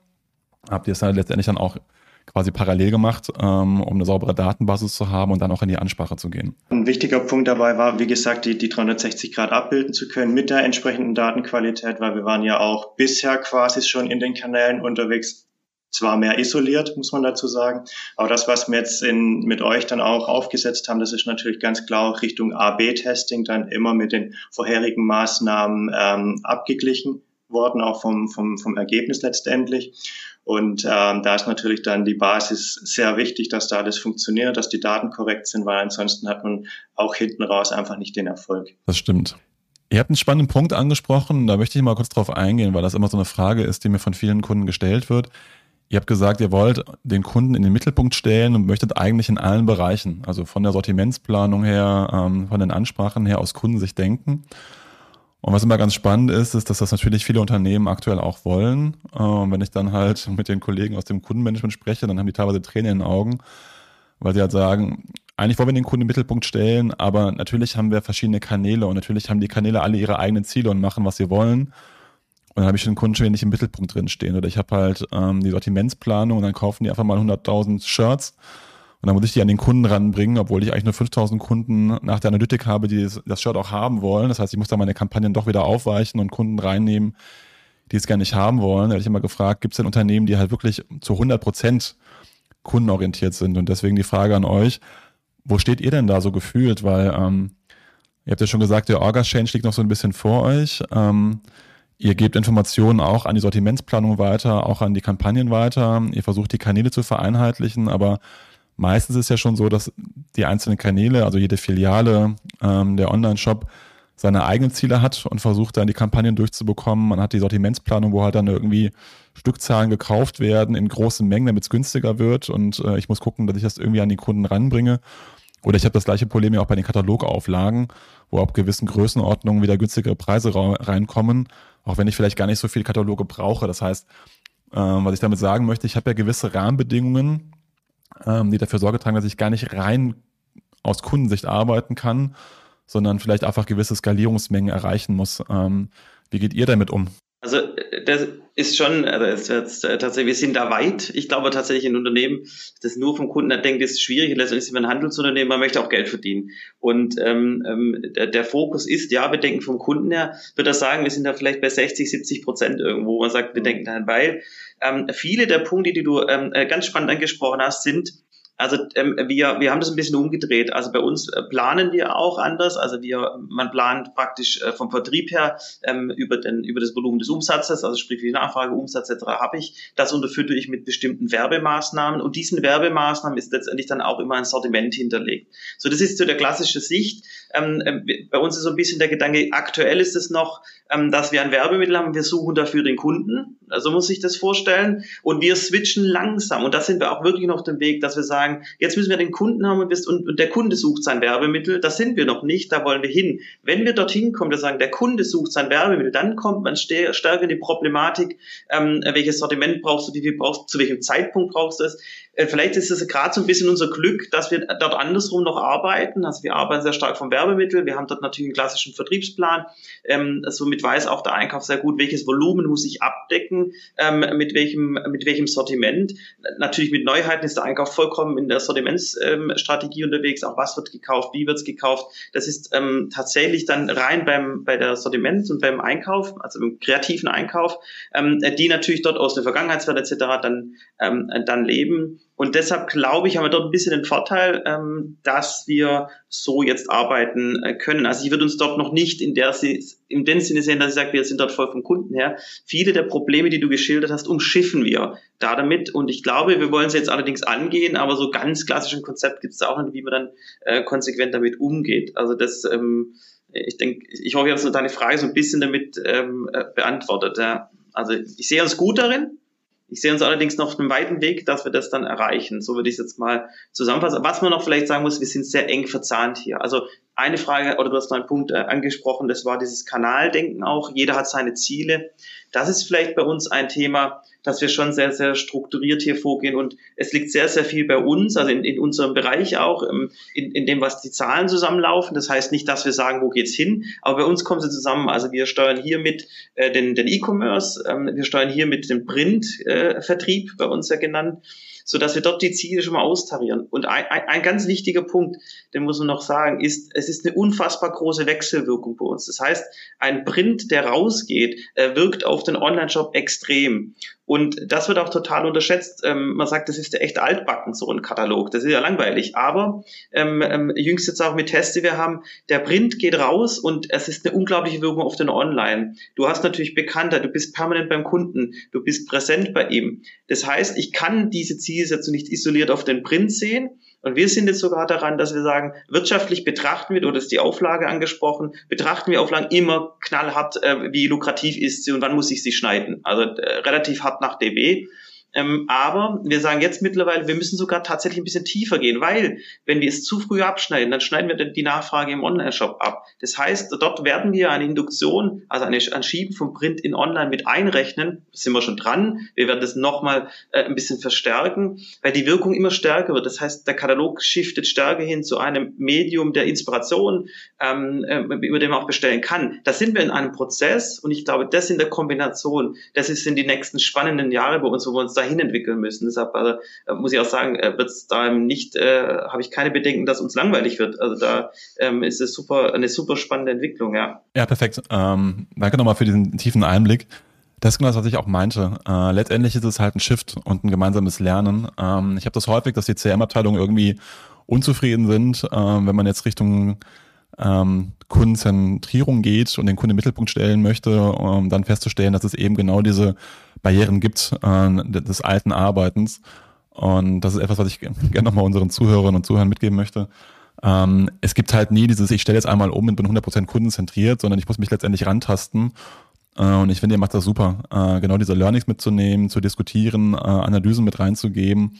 habt ihr es halt letztendlich dann auch quasi parallel gemacht, ähm, um eine saubere Datenbasis zu haben und dann auch in die Ansprache zu gehen. Ein wichtiger Punkt dabei war, wie gesagt, die, die 360 Grad abbilden zu können mit der entsprechenden Datenqualität, weil wir waren ja auch bisher quasi schon in den Kanälen unterwegs, zwar mehr isoliert, muss man dazu sagen, aber das, was wir jetzt in, mit euch dann auch aufgesetzt haben, das ist natürlich ganz klar Richtung A-B-Testing, dann immer mit den vorherigen Maßnahmen ähm, abgeglichen worden, auch vom, vom, vom Ergebnis letztendlich. Und ähm, da ist natürlich dann die Basis sehr wichtig, dass da alles funktioniert, dass die Daten korrekt sind, weil ansonsten hat man auch hinten raus einfach nicht den Erfolg. Das stimmt. Ihr habt einen spannenden Punkt angesprochen, da möchte ich mal kurz drauf eingehen, weil das immer so eine Frage ist, die mir von vielen Kunden gestellt wird. Ihr habt gesagt, ihr wollt den Kunden in den Mittelpunkt stellen und möchtet eigentlich in allen Bereichen, also von der Sortimentsplanung her, ähm, von den Ansprachen her aus Kundensicht denken. Und was immer ganz spannend ist, ist, dass das natürlich viele Unternehmen aktuell auch wollen. Und wenn ich dann halt (laughs) mit den Kollegen aus dem Kundenmanagement spreche, dann haben die teilweise Tränen in den Augen, weil sie halt sagen, eigentlich wollen wir den Kunden im Mittelpunkt stellen, aber natürlich haben wir verschiedene Kanäle und natürlich haben die Kanäle alle ihre eigenen Ziele und machen, was sie wollen. Und dann habe ich den Kunden schon nicht im Mittelpunkt drin stehen. Oder ich habe halt ähm, die Sortimentsplanung und dann kaufen die einfach mal 100.000 Shirts Und dann muss ich die an den Kunden ranbringen, obwohl ich eigentlich nur 5000 Kunden nach der Analytik habe, die das Shirt auch haben wollen. Das heißt, ich muss da meine Kampagnen doch wieder aufweichen und Kunden reinnehmen, die es gar nicht haben wollen. Da hätte ich immer gefragt, gibt es denn Unternehmen, die halt wirklich zu 100 Prozent kundenorientiert sind? Und deswegen die Frage an euch, wo steht ihr denn da so gefühlt? Weil ähm, ihr habt ja schon gesagt, der Orga-Change liegt noch so ein bisschen vor euch. Ähm, ihr gebt Informationen auch an die Sortimentsplanung weiter, auch an die Kampagnen weiter. Ihr versucht die Kanäle zu vereinheitlichen, aber meistens ist ja schon so, dass die einzelnen Kanäle, also jede Filiale, ähm, der Online-Shop, seine eigenen Ziele hat und versucht dann die Kampagnen durchzubekommen. Man hat die Sortimentsplanung, wo halt dann irgendwie Stückzahlen gekauft werden in großen Mengen, damit es günstiger wird und äh, ich muss gucken, dass ich das irgendwie an die Kunden ranbringe. Oder ich habe das gleiche Problem ja auch bei den Katalogauflagen, wo ab gewissen Größenordnungen wieder günstigere Preise reinkommen, auch wenn ich vielleicht gar nicht so viele Kataloge brauche. Das heißt, äh, was ich damit sagen möchte, ich habe ja gewisse Rahmenbedingungen, ähm, die dafür Sorge tragen, dass ich gar nicht rein aus Kundensicht arbeiten kann, sondern vielleicht einfach gewisse Skalierungsmengen erreichen muss. Ähm, wie geht ihr damit um? Also das ist schon, also es wird tatsächlich, wir sind da weit. Ich glaube tatsächlich ein Unternehmen, das nur vom Kunden denkt, ist schwierig. Letztendlich sind wir ein Handelsunternehmen, man möchte auch Geld verdienen. Und ähm, ähm, der, der, Fokus ist, ja, wir denken vom Kunden her, würde er sagen, wir sind da vielleicht bei 60, 70 Prozent irgendwo. Man sagt, wir denken daran, weil ähm, viele der Punkte, die du ähm, äh, ganz spannend angesprochen hast, sind also ähm, wir, wir haben das ein bisschen umgedreht. Also bei uns äh, planen wir auch anders. Also wir, man plant praktisch äh, vom Vertrieb her ähm, über, den, über das Volumen des Umsatzes, also sprich wie Nachfrage, Umsatz etc. habe ich. Das unterfüttere ich mit bestimmten Werbemaßnahmen und diesen Werbemaßnahmen ist letztendlich dann auch immer ein Sortiment hinterlegt. So, das ist so der klassische Sicht. Ähm, äh, bei uns ist so ein bisschen der Gedanke, aktuell ist es noch, ähm, dass wir ein Werbemittel haben, wir suchen dafür den Kunden. Also muss ich das vorstellen. Und wir switchen langsam. Und da sind wir auch wirklich noch auf dem Weg, dass wir sagen, jetzt müssen wir den Kunden haben und, und der Kunde sucht sein Werbemittel. Das sind wir noch nicht, da wollen wir hin. Wenn wir dorthin kommen, wir sagen, der Kunde sucht sein Werbemittel, dann kommt man stärker in die Problematik, ähm, welches Sortiment brauchst du, wie viel brauchst du, zu welchem Zeitpunkt brauchst du es. Äh, vielleicht ist es gerade so ein bisschen unser Glück, dass wir dort andersrum noch arbeiten. Also wir arbeiten sehr stark vom Werbemittel. Wir haben dort natürlich einen klassischen Vertriebsplan. Ähm, somit weiß auch der Einkauf sehr gut, welches Volumen muss ich abdecken, ähm, mit welchem, mit welchem Sortiment. Natürlich mit Neuheiten ist der Einkauf vollkommen in der Sortimentsstrategie ähm, unterwegs. Auch was wird gekauft, wie wird es gekauft. Das ist ähm, tatsächlich dann rein beim, bei der Sortiment und beim Einkauf, also im kreativen Einkauf, ähm, die natürlich dort aus der Vergangenheitswert etc. dann, ähm, dann leben. Und deshalb glaube ich, haben wir dort ein bisschen den Vorteil, ähm, dass wir so jetzt arbeiten äh, können. Also ich würde uns dort noch nicht in der in dem Sinne sehen, dass ich sage, wir sind dort voll vom Kunden her. Viele der Probleme, die du geschildert hast, umschiffen wir da damit. Und ich glaube, wir wollen sie jetzt allerdings angehen, aber so ganz klassischen Konzept gibt es auch nicht, wie man dann äh, konsequent damit umgeht. Also das, ähm, ich denke, ich hoffe, ich habe deine Frage so ein bisschen damit ähm, äh, beantwortet. Ja. Also ich sehe uns gut darin, ich sehe uns allerdings noch einen weiten Weg, dass wir das dann erreichen. So würde ich es jetzt mal zusammenfassen. Was man noch vielleicht sagen muss, wir sind sehr eng verzahnt hier. Also eine Frage, oder du hast noch einen Punkt äh, angesprochen, das war dieses Kanaldenken auch. Jeder hat seine Ziele. Das ist vielleicht bei uns ein Thema, dass wir schon sehr, sehr strukturiert hier vorgehen und es liegt sehr, sehr viel bei uns, also in, in unserem Bereich auch, in, in dem, was die Zahlen zusammenlaufen. Das heißt nicht, dass wir sagen, wo geht's hin, aber bei uns kommen sie zusammen. Also wir steuern hier mit äh, den, E-Commerce, ähm, wir steuern hier mit dem Print-Vertrieb, äh, bei uns ja genannt so dass wir dort die Ziele schon mal austarieren. Und ein, ein, ein ganz wichtiger Punkt, den muss man noch sagen, ist, es ist eine unfassbar große Wechselwirkung bei uns. Das heißt, ein Print, der rausgeht, äh, wirkt auf den Online-Shop extrem. Und das wird auch total unterschätzt. Ähm, man sagt, das ist ja echt altbacken, so ein Katalog. Das ist ja langweilig. Aber ähm, ähm, jüngst jetzt auch mit Tests, die wir haben, der Print geht raus und es ist eine unglaubliche Wirkung auf den Online. Du hast natürlich Bekannter, du bist permanent beim Kunden, du bist präsent bei ihm. Das heißt, ich kann diese Zielsetzung nicht isoliert auf den Print sehen, und wir sind jetzt sogar daran, dass wir sagen, wirtschaftlich betrachten wir, oder ist die Auflage angesprochen, betrachten wir Auflagen immer knallhart, äh, wie lukrativ ist sie und wann muss ich sie schneiden. Also äh, relativ hart nach DB. Ähm, aber wir sagen jetzt mittlerweile, wir müssen sogar tatsächlich ein bisschen tiefer gehen, weil wenn wir es zu früh abschneiden, dann schneiden wir die Nachfrage im Online-Shop ab. Das heißt, dort werden wir eine Induktion, also eine, ein Schieben vom Print in Online mit einrechnen. Da sind wir schon dran. Wir werden das nochmal äh, ein bisschen verstärken, weil die Wirkung immer stärker wird. Das heißt, der Katalog shiftet stärker hin zu einem Medium der Inspiration, ähm, äh, über den man auch bestellen kann. Da sind wir in einem Prozess und ich glaube, das in der Kombination, das ist in die nächsten spannenden Jahre bei uns, wo wir uns da dahin entwickeln müssen. Deshalb also, muss ich auch sagen, äh, wird es da nicht, äh, habe ich keine Bedenken, dass uns langweilig wird. Also da ähm, ist es super, eine super spannende Entwicklung, ja. Ja, perfekt. Ähm, danke nochmal für diesen tiefen Einblick. Das ist genau das, was ich auch meinte. Äh, letztendlich ist es halt ein Shift und ein gemeinsames Lernen. Ähm, ich habe das häufig, dass die CM-Abteilungen irgendwie unzufrieden sind, äh, wenn man jetzt Richtung ähm, Kundenzentrierung geht und den Kunden im Mittelpunkt stellen möchte, um dann festzustellen, dass es eben genau diese Barrieren gibt äh, des alten Arbeitens. Und das ist etwas, was ich (laughs) gerne nochmal unseren Zuhörerinnen und Zuhörern mitgeben möchte. Ähm, es gibt halt nie dieses, ich stelle jetzt einmal um und bin 100% kundenzentriert, sondern ich muss mich letztendlich rantasten. Äh, und ich finde, ihr macht das super, äh, genau diese Learnings mitzunehmen, zu diskutieren, äh, Analysen mit reinzugeben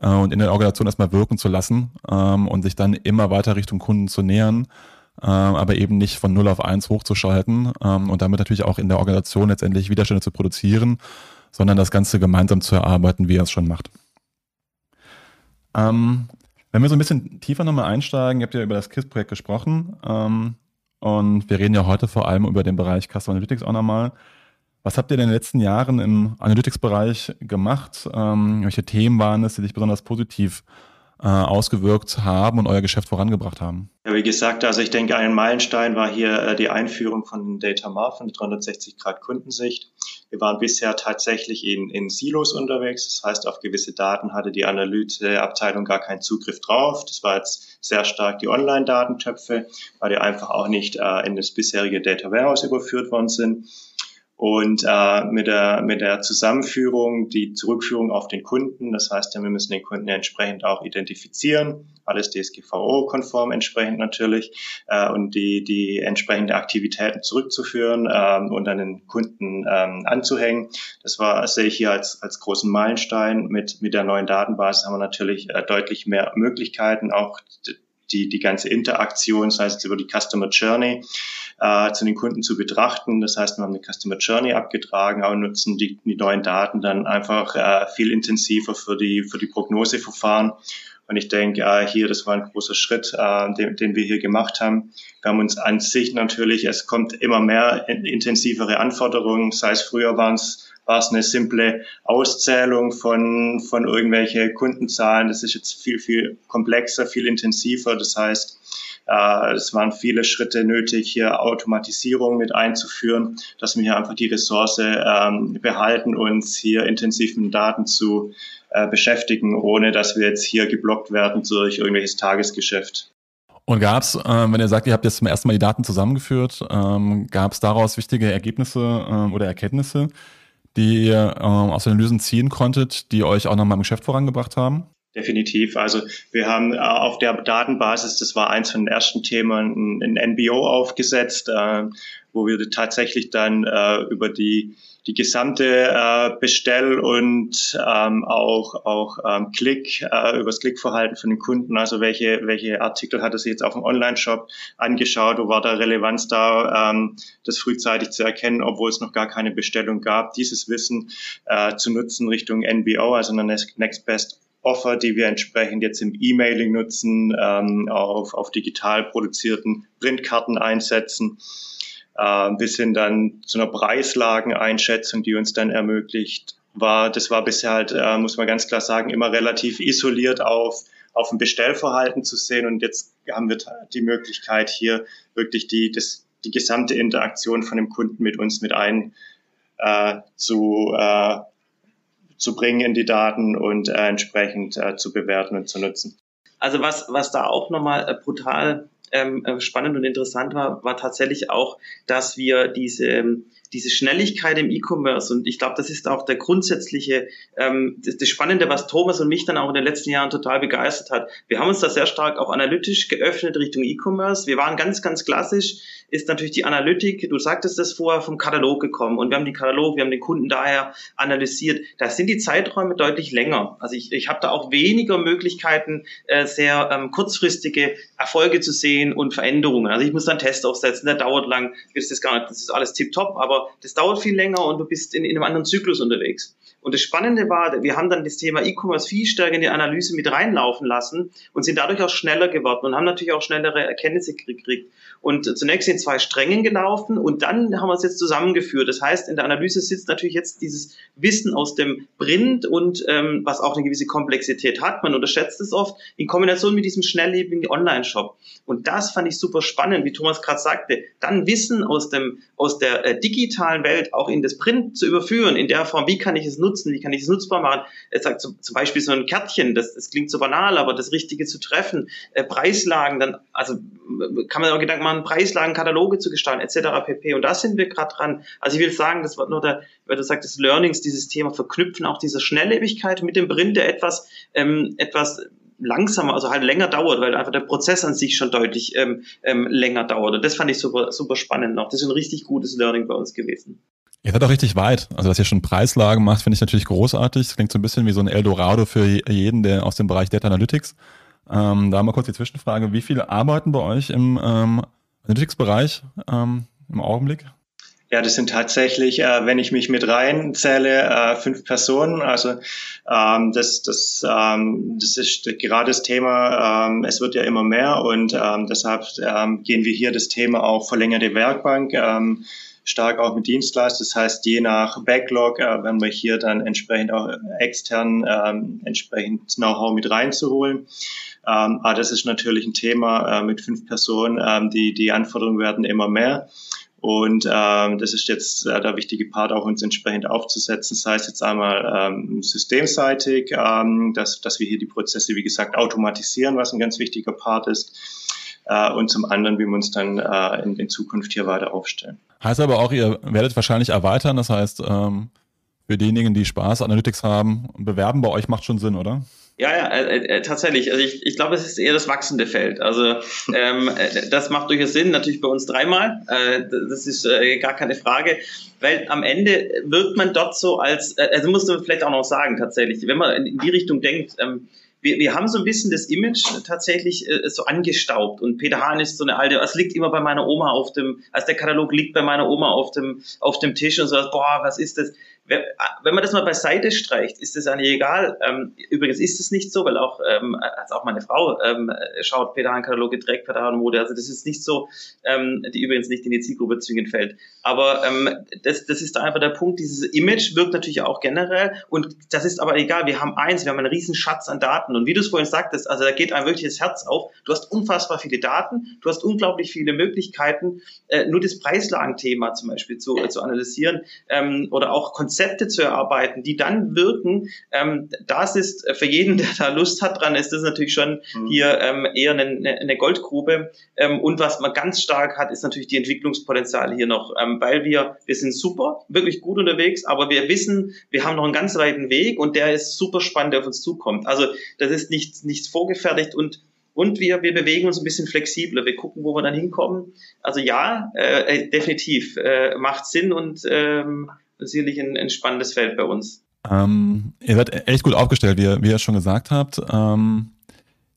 äh, und in der Organisation erstmal wirken zu lassen ähm, und sich dann immer weiter Richtung Kunden zu nähern äh, aber eben nicht von 0 auf 1 hochzuschalten ähm, und damit natürlich auch in der Organisation letztendlich Widerstände zu produzieren, sondern das Ganze gemeinsam zu erarbeiten, wie er es schon macht. Ähm, wenn wir so ein bisschen tiefer nochmal einsteigen, ihr habt ja über das KISS-Projekt gesprochen ähm, und wir reden ja heute vor allem über den Bereich Customer Analytics auch nochmal. Was habt ihr in den letzten Jahren im Analytics-Bereich gemacht? Ähm, welche Themen waren es, die sich besonders positiv äh, ausgewirkt haben und euer Geschäft vorangebracht haben? Ja, wie gesagt, also ich denke, ein Meilenstein war hier äh, die Einführung von Data Mark von 360 Grad Kundensicht. Wir waren bisher tatsächlich in, in Silos unterwegs. Das heißt, auf gewisse Daten hatte die Analyseabteilung gar keinen Zugriff drauf. Das war jetzt sehr stark die Online-Datentöpfe, weil die einfach auch nicht äh, in das bisherige Data Warehouse überführt worden sind. Und äh, mit, der, mit der Zusammenführung, die Zurückführung auf den Kunden, das heißt, wir müssen den Kunden entsprechend auch identifizieren, alles DSGVO-konform entsprechend natürlich, äh, und die, die entsprechende Aktivitäten zurückzuführen äh, und dann den Kunden ähm, anzuhängen. Das war, sehe ich hier als, als großen Meilenstein. Mit, mit der neuen Datenbasis haben wir natürlich äh, deutlich mehr Möglichkeiten, auch die, die ganze Interaktion, das heißt über die Customer Journey, äh, zu den Kunden zu betrachten. Das heißt, wir haben eine Customer Journey abgetragen, aber nutzen die, die neuen Daten dann einfach äh, viel intensiver für die, für die Prognoseverfahren. Und ich denke, äh, hier, das war ein großer Schritt, äh, den, den wir hier gemacht haben. Wir haben uns an sich natürlich, es kommt immer mehr intensivere Anforderungen, sei es früher waren es war es eine simple Auszählung von, von irgendwelche Kundenzahlen. Das ist jetzt viel, viel komplexer, viel intensiver. Das heißt, äh, es waren viele Schritte nötig, hier Automatisierung mit einzuführen, dass wir hier einfach die Ressource ähm, behalten, uns hier intensiv mit Daten zu äh, beschäftigen, ohne dass wir jetzt hier geblockt werden durch irgendwelches Tagesgeschäft. Und gab es, äh, wenn ihr sagt, ihr habt jetzt zum ersten Mal die Daten zusammengeführt, ähm, gab es daraus wichtige Ergebnisse ähm, oder Erkenntnisse, die ihr ähm, aus den Analysen ziehen konntet, die euch auch nochmal im Geschäft vorangebracht haben? Definitiv. Also wir haben äh, auf der Datenbasis, das war eins von den ersten Themen, ein, NBO aufgesetzt, äh, wo wir tatsächlich dann äh, über die die gesamte äh, Bestell- und ähm, auch, auch ähm, Klick, äh, über das Klickverhalten von den Kunden, also welche, welche Artikel hat er sich jetzt auf dem Online-Shop angeschaut, wo war da Relevanz da, ähm, das frühzeitig zu erkennen, obwohl es noch gar keine Bestellung gab, dieses Wissen äh, zu nutzen Richtung NBO, also eine Next Best Offer, die wir entsprechend jetzt im E-Mailing nutzen, ähm, auf, auf digital produzierten Printkarten einsetzen äh, bis hin dann zu einer Preislageneinschätzung, die uns dann ermöglicht, war, das war bisher halt, äh, muss man ganz klar sagen, immer relativ isoliert auf, auf ein Bestellverhalten zu sehen. Und jetzt haben wir die Möglichkeit, hier wirklich die, das, die gesamte Interaktion von dem Kunden mit uns mit ein äh, zu, äh, zu bringen in die Daten und äh, entsprechend äh, zu bewerten und zu nutzen. Also was, was da auch nochmal äh, brutal ähm, äh, spannend und interessant war, war tatsächlich auch, dass wir diese ähm, diese Schnelligkeit im E-Commerce und ich glaube, das ist auch der grundsätzliche, ähm, das, das, Spannende, was Thomas und mich dann auch in den letzten Jahren total begeistert hat. Wir haben uns da sehr stark auch analytisch geöffnet Richtung E-Commerce. Wir waren ganz, ganz klassisch, ist natürlich die Analytik, du sagtest das vorher, vom Katalog gekommen und wir haben die Katalog, wir haben den Kunden daher analysiert. Da sind die Zeiträume deutlich länger. Also ich, ich habe da auch weniger Möglichkeiten, äh, sehr ähm, kurzfristige Erfolge zu sehen und Veränderungen. Also ich muss dann einen Test aufsetzen, der dauert lang, ist das gar nicht, das ist alles tipptopp, aber das dauert viel länger und du bist in, in einem anderen Zyklus unterwegs. Und das Spannende war, wir haben dann das Thema E-Commerce viel stärker in die Analyse mit reinlaufen lassen und sind dadurch auch schneller geworden und haben natürlich auch schnellere Erkenntnisse gekriegt. Und zunächst in zwei Strängen gelaufen und dann haben wir es jetzt zusammengeführt. Das heißt, in der Analyse sitzt natürlich jetzt dieses Wissen aus dem Print und ähm, was auch eine gewisse Komplexität hat. Man unterschätzt es oft in Kombination mit diesem schnelllebigen Online-Shop. Und das fand ich super spannend, wie Thomas gerade sagte, dann Wissen aus dem aus der äh, digitalen Welt auch in das Print zu überführen, in der Form, wie kann ich es nutzen wie kann ich es nutzbar machen. Er sagt zum, zum Beispiel so ein Kärtchen, das, das klingt so banal, aber das Richtige zu treffen, äh, Preislagen, dann, also kann man auch Gedanken machen, Preislagen, Kataloge zu gestalten, etc. pp. Und da sind wir gerade dran. Also ich will sagen, das war nur der, weil du sagst, das Learnings, dieses Thema verknüpfen, auch diese Schnelllebigkeit mit dem Print, der etwas, ähm, etwas langsamer, also halt länger dauert, weil einfach der Prozess an sich schon deutlich ähm, ähm, länger dauert. Und das fand ich super, super spannend noch. Das ist ein richtig gutes Learning bei uns gewesen. Ihr seid auch richtig weit. Also, dass ihr schon Preislagen macht, finde ich natürlich großartig. Das klingt so ein bisschen wie so ein Eldorado für jeden, der aus dem Bereich Data Analytics. Ähm, da mal kurz die Zwischenfrage. Wie viele arbeiten bei euch im ähm, Analytics-Bereich ähm, im Augenblick? Ja, das sind tatsächlich, äh, wenn ich mich mit reinzähle, äh, fünf Personen. Also ähm, das, das, ähm, das ist gerade das Thema, ähm, es wird ja immer mehr und ähm, deshalb ähm, gehen wir hier das Thema auch verlängerte Werkbank. Ähm, stark auch mit Dienstleistern. Das heißt, je nach Backlog äh, werden wir hier dann entsprechend auch extern ähm, entsprechend Know-how mit reinzuholen. Ähm, aber das ist natürlich ein Thema äh, mit fünf Personen. Ähm, die, die Anforderungen werden immer mehr. Und ähm, das ist jetzt äh, der wichtige Part, auch uns entsprechend aufzusetzen, sei es jetzt einmal ähm, systemseitig, ähm, dass, dass wir hier die Prozesse, wie gesagt, automatisieren, was ein ganz wichtiger Part ist äh, und zum anderen, wie wir uns dann äh, in, in Zukunft hier weiter aufstellen. Heißt aber auch, ihr werdet wahrscheinlich erweitern, das heißt, ähm, für diejenigen, die Spaß Analytics haben, bewerben bei euch macht schon Sinn, oder? Ja, ja, äh, äh, tatsächlich. Also ich, ich glaube, es ist eher das wachsende Feld. Also (laughs) ähm, äh, das macht durchaus Sinn, natürlich bei uns dreimal. Äh, das ist äh, gar keine Frage, weil am Ende wirkt man dort so als, äh, also muss man vielleicht auch noch sagen, tatsächlich, wenn man in die Richtung denkt, ähm, wir, wir haben so ein bisschen das Image tatsächlich äh, so angestaubt und Peter Hahn ist so eine alte, es liegt immer bei meiner Oma auf dem, als der Katalog liegt bei meiner Oma auf dem, auf dem Tisch und so, boah, was ist das? Wenn man das mal beiseite streicht, ist das eigentlich egal. Ähm, übrigens ist es nicht so, weil auch, ähm, also auch meine Frau ähm, schaut Pedalenkataloge, trägt Pedalenmode. Also das ist nicht so, ähm, die übrigens nicht in die Zielgruppe zwingend fällt. Aber ähm, das, das ist einfach der Punkt. Dieses Image wirkt natürlich auch generell und das ist aber egal. Wir haben eins, wir haben einen riesen Schatz an Daten und wie du es vorhin sagtest, also da geht einem wirklich das Herz auf. Du hast unfassbar viele Daten, du hast unglaublich viele Möglichkeiten, äh, nur das Preislagenthema zum Beispiel zu, äh, zu analysieren ähm, oder auch Konzepte Konzepte zu erarbeiten, die dann wirken, ähm, das ist für jeden, (laughs) der da Lust hat dran, ist das natürlich schon mhm. hier ähm, eher eine, eine Goldgrube. Ähm, und was man ganz stark hat, ist natürlich die Entwicklungspotenziale hier noch, ähm, weil wir, wir sind super, wirklich gut unterwegs, aber wir wissen, wir haben noch einen ganz weiten Weg und der ist super spannend, der auf uns zukommt. Also das ist nichts, nichts vorgefertigt und und wir, wir bewegen uns ein bisschen flexibler. Wir gucken, wo wir dann hinkommen. Also ja, äh, definitiv äh, macht Sinn und ähm, sicherlich ein, ein spannendes Feld bei uns. Ähm, ihr seid echt gut aufgestellt, wie ihr, wie ihr schon gesagt habt. Ähm,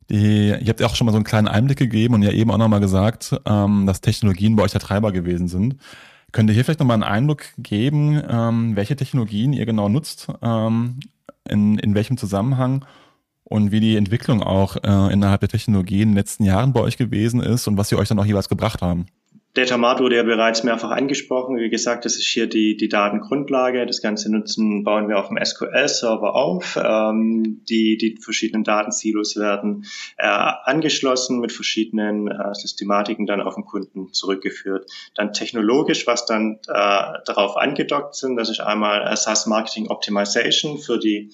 die, ihr habt ja auch schon mal so einen kleinen Einblick gegeben und ja eben auch nochmal gesagt, ähm, dass Technologien bei euch der Treiber gewesen sind. Könnt ihr hier vielleicht nochmal einen Eindruck geben, ähm, welche Technologien ihr genau nutzt, ähm, in, in welchem Zusammenhang und wie die Entwicklung auch äh, innerhalb der Technologien in den letzten Jahren bei euch gewesen ist und was sie euch dann auch jeweils gebracht haben? Datamat wurde ja bereits mehrfach angesprochen. Wie gesagt, das ist hier die, die Datengrundlage. Das Ganze nutzen, bauen wir auf dem SQL-Server auf. Ähm, die, die verschiedenen Datensilos werden äh, angeschlossen mit verschiedenen äh, Systematiken dann auf den Kunden zurückgeführt. Dann technologisch, was dann äh, darauf angedockt sind, das ist einmal SaaS Marketing Optimization für die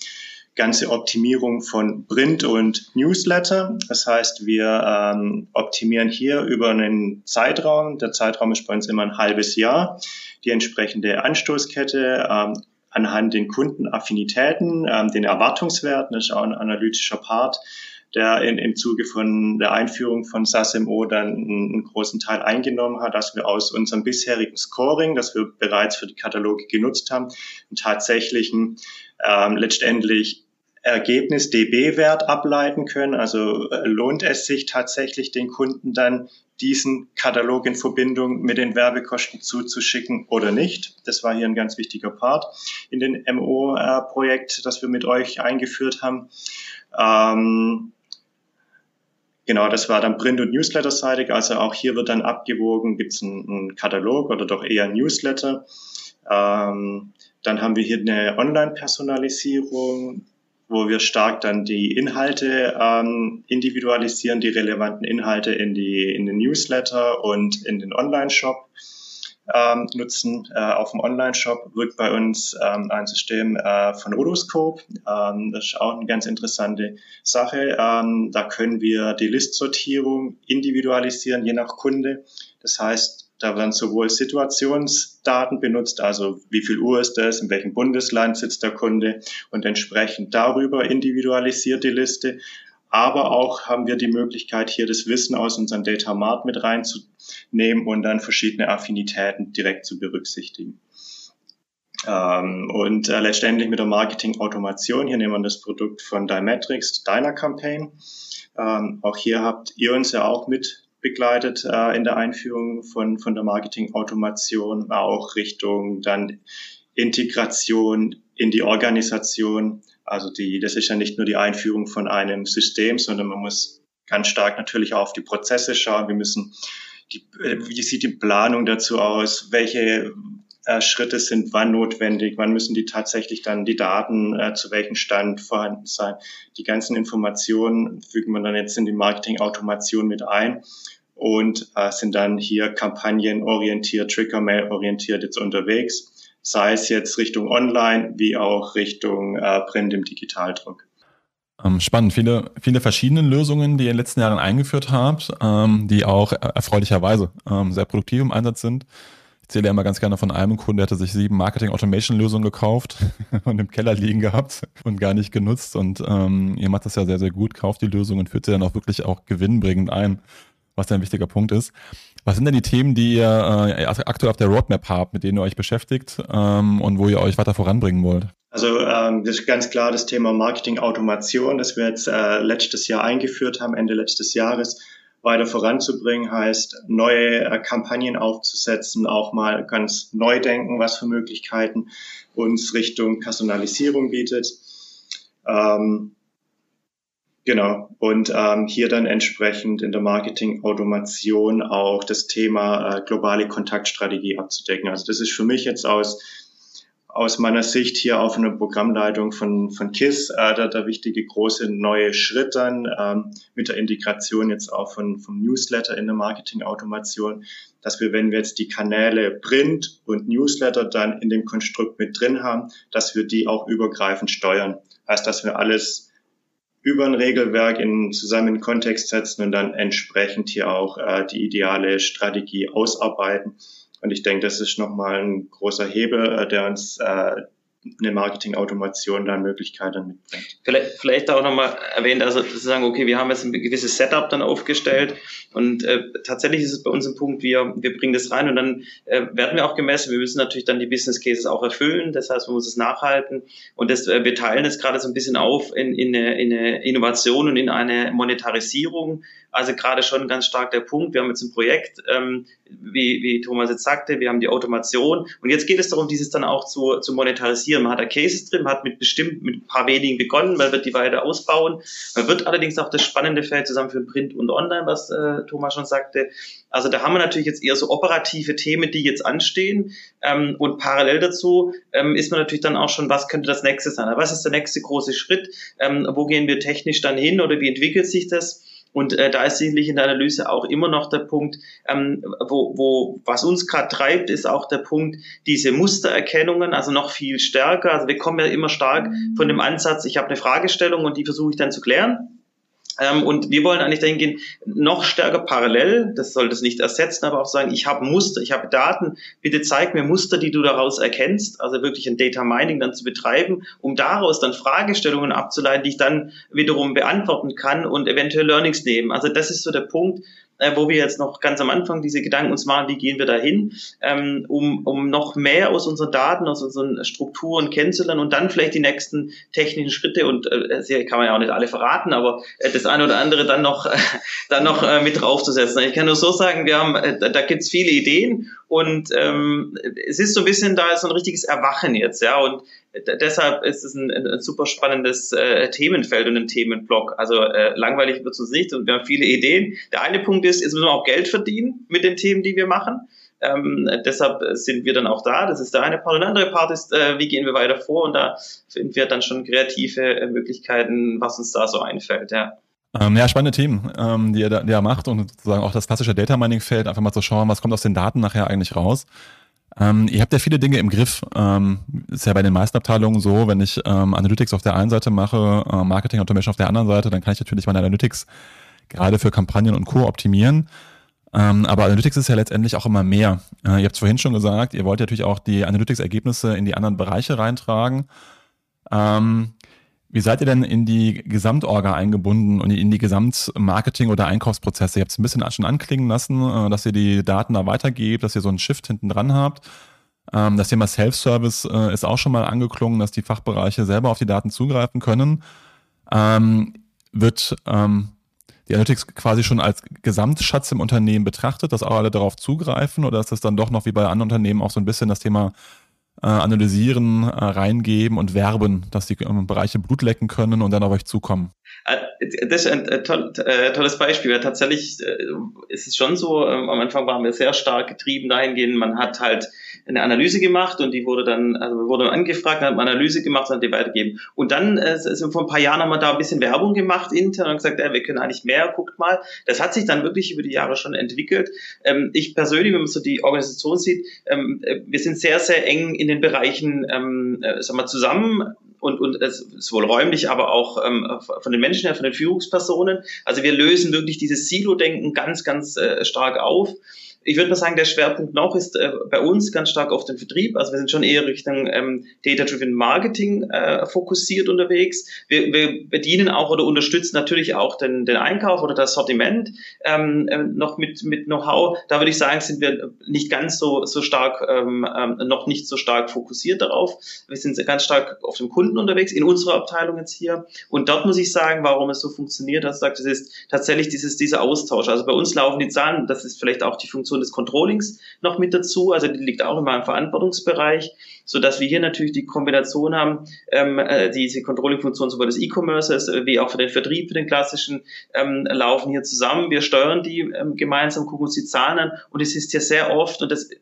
ganze Optimierung von Print und Newsletter. Das heißt, wir ähm, optimieren hier über einen Zeitraum. Der Zeitraum ist bei uns immer ein halbes Jahr. Die entsprechende Anstoßkette ähm, anhand den Kundenaffinitäten, ähm, den Erwartungswerten, das ist auch ein analytischer Part, der in, im Zuge von der Einführung von SASMO dann einen, einen großen Teil eingenommen hat, dass wir aus unserem bisherigen Scoring, das wir bereits für die Kataloge genutzt haben, einen tatsächlichen ähm, letztendlich Ergebnis DB-Wert ableiten können. Also äh, lohnt es sich tatsächlich den Kunden dann diesen Katalog in Verbindung mit den Werbekosten zuzuschicken oder nicht. Das war hier ein ganz wichtiger Part in den MO-Projekt, das wir mit euch eingeführt haben. Ähm, Genau, das war dann Print- und Newsletter-seitig. Also auch hier wird dann abgewogen, gibt es einen, einen, Katalog oder doch eher Newsletter. Ähm, dann haben wir hier eine Online-Personalisierung, wo wir stark dann die Inhalte ähm, individualisieren, die relevanten Inhalte in, die, in den Newsletter und in den Online-Shop ähm, nutzen. Äh, auf dem Online-Shop wirkt bei uns ähm, ein System äh, von Rotoscope. Ähm, das ist auch eine ganz interessante Sache. Ähm, da können wir die Listsortierung individualisieren, je nach Kunde. Das heißt, da werden sowohl Situationsdaten benutzt, also wie viel Uhr ist das, in welchem Bundesland sitzt der Kunde und entsprechend darüber individualisiert die Liste. Aber auch haben wir die Möglichkeit, hier das Wissen aus unserem Data Mart mit reinzunehmen und dann verschiedene Affinitäten direkt zu berücksichtigen. Ähm, und äh, letztendlich mit der Marketing-Automation, hier nehmen wir das Produkt von Dymetrics, Dynacampaign. Ähm, auch hier habt ihr uns ja auch mit begleitet äh, in der Einführung von, von der Marketing-Automation, auch Richtung dann Integration in die Organisation. Also die, das ist ja nicht nur die Einführung von einem System, sondern man muss ganz stark natürlich auch auf die Prozesse schauen. Wir müssen die, äh, wie sieht die Planung dazu aus? Welche äh, Schritte sind wann notwendig? Wann müssen die tatsächlich dann die Daten äh, zu welchem Stand vorhanden sein? Die ganzen Informationen fügen wir dann jetzt in die Marketing-Automation mit ein und äh, sind dann hier kampagnenorientiert, Trigger-Mail-orientiert jetzt unterwegs, sei es jetzt Richtung Online wie auch Richtung äh, Print im Digitaldruck. Ähm, spannend, viele, viele verschiedene Lösungen, die ihr in den letzten Jahren eingeführt habt, ähm, die auch erfreulicherweise ähm, sehr produktiv im Einsatz sind. Ich zähle ja immer ganz gerne von einem Kunden, der hatte sich sieben Marketing-Automation-Lösungen gekauft (laughs) und im Keller liegen gehabt und gar nicht genutzt. Und ähm, ihr macht das ja sehr, sehr gut, kauft die Lösung und führt sie dann auch wirklich auch gewinnbringend ein was ja ein wichtiger Punkt ist. Was sind denn die Themen, die ihr äh, aktuell auf der Roadmap habt, mit denen ihr euch beschäftigt ähm, und wo ihr euch weiter voranbringen wollt? Also ähm, das ist ganz klar das Thema Marketing-Automation, das wir jetzt äh, letztes Jahr eingeführt haben, Ende letztes Jahres, weiter voranzubringen, heißt neue äh, Kampagnen aufzusetzen, auch mal ganz neu denken, was für Möglichkeiten uns Richtung Personalisierung bietet. Ähm, Genau. Und ähm, hier dann entsprechend in der Marketing-Automation auch das Thema äh, globale Kontaktstrategie abzudecken. Also das ist für mich jetzt aus, aus meiner Sicht hier auf einer Programmleitung von, von KISS äh, der, der wichtige große neue Schritt dann ähm, mit der Integration jetzt auch von, vom Newsletter in der Marketing-Automation, dass wir, wenn wir jetzt die Kanäle Print und Newsletter dann in dem Konstrukt mit drin haben, dass wir die auch übergreifend steuern. Heißt, dass wir alles über ein Regelwerk in zusammen in Kontext setzen und dann entsprechend hier auch äh, die ideale Strategie ausarbeiten. Und ich denke, das ist nochmal ein großer Hebel, äh, der uns äh, eine Marketing-Automation da Möglichkeiten mitbringt. Vielleicht, vielleicht auch nochmal erwähnt, also zu sagen, okay, wir haben jetzt ein gewisses Setup dann aufgestellt und äh, tatsächlich ist es bei uns ein Punkt, wir, wir bringen das rein und dann äh, werden wir auch gemessen. Wir müssen natürlich dann die Business Cases auch erfüllen, das heißt, man muss es nachhalten und das, äh, wir teilen es gerade so ein bisschen auf in, in, eine, in eine Innovation und in eine Monetarisierung. Also gerade schon ganz stark der Punkt. Wir haben jetzt ein Projekt, ähm, wie, wie Thomas jetzt sagte, wir haben die Automation und jetzt geht es darum, dieses dann auch zu, zu monetarisieren. Man hat da Cases drin, man hat mit bestimmt mit ein paar wenigen begonnen, man wird die weiter ausbauen. Man wird allerdings auch das spannende Feld zusammen für Print und Online, was äh, Thomas schon sagte. Also da haben wir natürlich jetzt eher so operative Themen, die jetzt anstehen ähm, und parallel dazu ähm, ist man natürlich dann auch schon, was könnte das nächste sein? Was ist der nächste große Schritt? Ähm, wo gehen wir technisch dann hin oder wie entwickelt sich das? Und äh, da ist sicherlich in der Analyse auch immer noch der Punkt, ähm, wo, wo was uns gerade treibt, ist auch der Punkt, diese Mustererkennungen, also noch viel stärker. Also wir kommen ja immer stark von dem Ansatz, ich habe eine Fragestellung und die versuche ich dann zu klären. Ähm, und wir wollen eigentlich dahin gehen, noch stärker parallel, das soll das nicht ersetzen, aber auch sagen, ich habe Muster, ich habe Daten, bitte zeig mir Muster, die du daraus erkennst, also wirklich ein Data Mining dann zu betreiben, um daraus dann Fragestellungen abzuleiten, die ich dann wiederum beantworten kann und eventuell Learnings nehmen. Also das ist so der Punkt, äh, wo wir jetzt noch ganz am Anfang diese Gedanken uns machen, wie gehen wir da hin, ähm, um, um noch mehr aus unseren Daten, aus unseren Strukturen kennenzulernen und dann vielleicht die nächsten technischen Schritte und äh, kann man ja auch nicht alle verraten, aber äh, das eine oder andere dann noch, äh, (laughs) dann noch äh, mit draufzusetzen. Ich kann nur so sagen, wir haben, äh, da gibt's viele Ideen und ähm, es ist so ein bisschen da so ein richtiges Erwachen jetzt, ja, und deshalb ist es ein, ein super spannendes äh, Themenfeld und ein Themenblock. Also äh, langweilig wird es uns nicht und wir haben viele Ideen. Der eine Punkt ist, jetzt müssen wir auch Geld verdienen mit den Themen, die wir machen. Ähm, deshalb sind wir dann auch da. Das ist der eine Part. Und der andere Part ist, äh, wie gehen wir weiter vor? Und da finden wir dann schon kreative äh, Möglichkeiten, was uns da so einfällt. Ja. Ähm, ja, spannende Themen, ähm, die, er da, die er macht und sozusagen auch das klassische Data Mining Feld, einfach mal zu schauen, was kommt aus den Daten nachher eigentlich raus. Ähm, ihr habt ja viele Dinge im Griff. Ähm, ist ja bei den meisten Abteilungen so, wenn ich ähm, Analytics auf der einen Seite mache, äh, Marketing Automation auf der anderen Seite, dann kann ich natürlich meine Analytics gerade für Kampagnen und Co. optimieren. Ähm, aber Analytics ist ja letztendlich auch immer mehr. Äh, ihr habt es vorhin schon gesagt, ihr wollt natürlich auch die Analytics-Ergebnisse in die anderen Bereiche reintragen. Ähm, wie seid ihr denn in die Gesamtorga eingebunden und in die Gesamtmarketing- oder Einkaufsprozesse? Ihr habt es ein bisschen schon anklingen lassen, äh, dass ihr die Daten da weitergebt, dass ihr so einen Shift hinten dran habt. Ähm, das Thema Self-Service äh, ist auch schon mal angeklungen, dass die Fachbereiche selber auf die Daten zugreifen können. Ähm, wird ähm, die Analytics quasi schon als Gesamtschatz im Unternehmen betrachtet, dass auch alle darauf zugreifen oder ist das dann doch noch wie bei anderen Unternehmen auch so ein bisschen das Thema äh, analysieren, äh, reingeben und werben, dass die ähm, Bereiche Blut lecken können und dann auf euch zukommen. Äh, das ist ein äh, äh, tolles Beispiel. Tatsächlich ist es schon so, ähm, am Anfang waren wir sehr stark getrieben dahingehend, man hat halt eine Analyse gemacht und die wurde dann, also wir wurden angefragt, dann hat man Analyse gemacht und die weitergeben. Und dann, also vor ein paar Jahren haben wir da ein bisschen Werbung gemacht intern und gesagt, ja, wir können eigentlich mehr, guckt mal. Das hat sich dann wirklich über die Jahre schon entwickelt. Ähm, ich persönlich, wenn man so die Organisation sieht, wir sind sehr, sehr eng in den Bereichen, sagen wir, zusammen und, und es, sowohl räumlich, aber auch ähm, von den Menschen her, von den Führungspersonen. Also wir lösen wirklich dieses Silo-Denken ganz, ganz äh, stark auf ich würde mal sagen, der Schwerpunkt noch ist äh, bei uns ganz stark auf den Vertrieb. Also wir sind schon eher Richtung ähm, Data-Driven Marketing äh, fokussiert unterwegs. Wir, wir bedienen auch oder unterstützen natürlich auch den, den Einkauf oder das Sortiment ähm, äh, noch mit, mit Know-how. Da würde ich sagen, sind wir nicht ganz so, so stark, ähm, ähm, noch nicht so stark fokussiert darauf. Wir sind ganz stark auf dem Kunden unterwegs, in unserer Abteilung jetzt hier. Und dort muss ich sagen, warum es so funktioniert, hast du gesagt, es ist tatsächlich dieses, dieser Austausch. Also bei uns laufen die Zahlen, das ist vielleicht auch die Funktion Funktion des Controllings noch mit dazu. Also die liegt auch in meinem Verantwortungsbereich, so dass wir hier natürlich die Kombination haben, ähm, äh, diese Controlling-Funktion sowohl des E-Commerces äh, wie auch für den Vertrieb, für den klassischen, ähm, laufen hier zusammen. Wir steuern die ähm, gemeinsam, gucken uns die Zahlen an und es ist ja sehr oft, und das äh,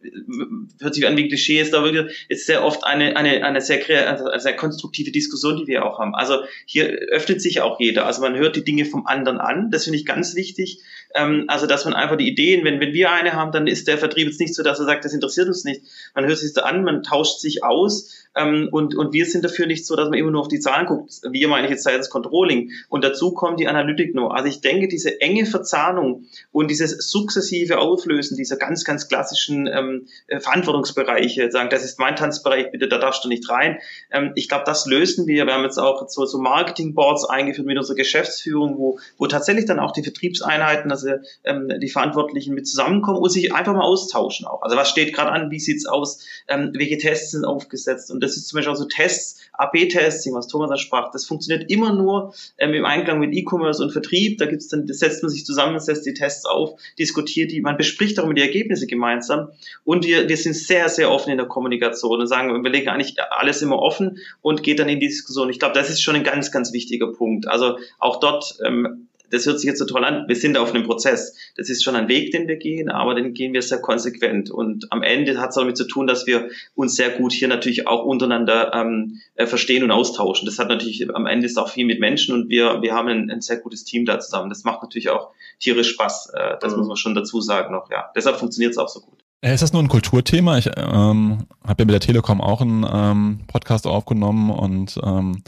hört sich an wie Klischee, ist da wirklich, ist sehr oft eine, eine, eine sehr, also eine sehr konstruktive Diskussion, die wir auch haben. Also hier öffnet sich auch jeder. Also man hört die Dinge vom anderen an. Das finde ich ganz wichtig. Ähm, also dass man einfach die Ideen, wenn, wenn wir eine haben, dann ist der Vertrieb jetzt nicht so, dass er sagt, das interessiert uns nicht. Man hört sich da an, man tauscht sich aus ähm, und, und wir sind dafür nicht so, dass man immer nur auf die Zahlen guckt. Wir meine ich jetzt seitens Controlling. Und dazu kommt die Analytik noch. Also ich denke, diese enge Verzahnung und dieses sukzessive Auflösen dieser ganz, ganz klassischen ähm, äh, Verantwortungsbereiche, sagen, das ist mein Tanzbereich, bitte, da darfst du nicht rein. Ähm, ich glaube, das lösen wir. Wir haben jetzt auch so, so Marketingboards eingeführt mit unserer Geschäftsführung, wo, wo tatsächlich dann auch die Vertriebseinheiten, also ähm, die Verantwortlichen mit zusammenkommen und sich einfach mal austauschen auch. Also was steht gerade an, wie sieht's aus, ähm, welche Tests sind aufgesetzt und das ist zum Beispiel auch so Tests, AB-Tests, was Thomas da sprach, das funktioniert immer nur ähm, im Einklang mit E-Commerce und Vertrieb. Da gibt's dann, das setzt man sich zusammen, setzt die Tests auf, diskutiert die, man bespricht auch immer die Ergebnisse gemeinsam. Und wir, wir sind sehr, sehr offen in der Kommunikation und sagen, wir legen eigentlich alles immer offen und geht dann in die Diskussion. Ich glaube, das ist schon ein ganz, ganz wichtiger Punkt. Also auch dort ähm, das hört sich jetzt so toll an, wir sind auf einem Prozess. Das ist schon ein Weg, den wir gehen, aber den gehen wir sehr konsequent. Und am Ende hat es damit zu tun, dass wir uns sehr gut hier natürlich auch untereinander ähm, äh, verstehen und austauschen. Das hat natürlich, am Ende ist auch viel mit Menschen und wir, wir haben ein, ein sehr gutes Team da zusammen. Das macht natürlich auch tierisch Spaß. Äh, das mhm. muss man schon dazu sagen noch, ja. Deshalb funktioniert es auch so gut. Äh, ist das nur ein Kulturthema? Ich ähm, habe ja mit der Telekom auch einen ähm, Podcast aufgenommen und ähm,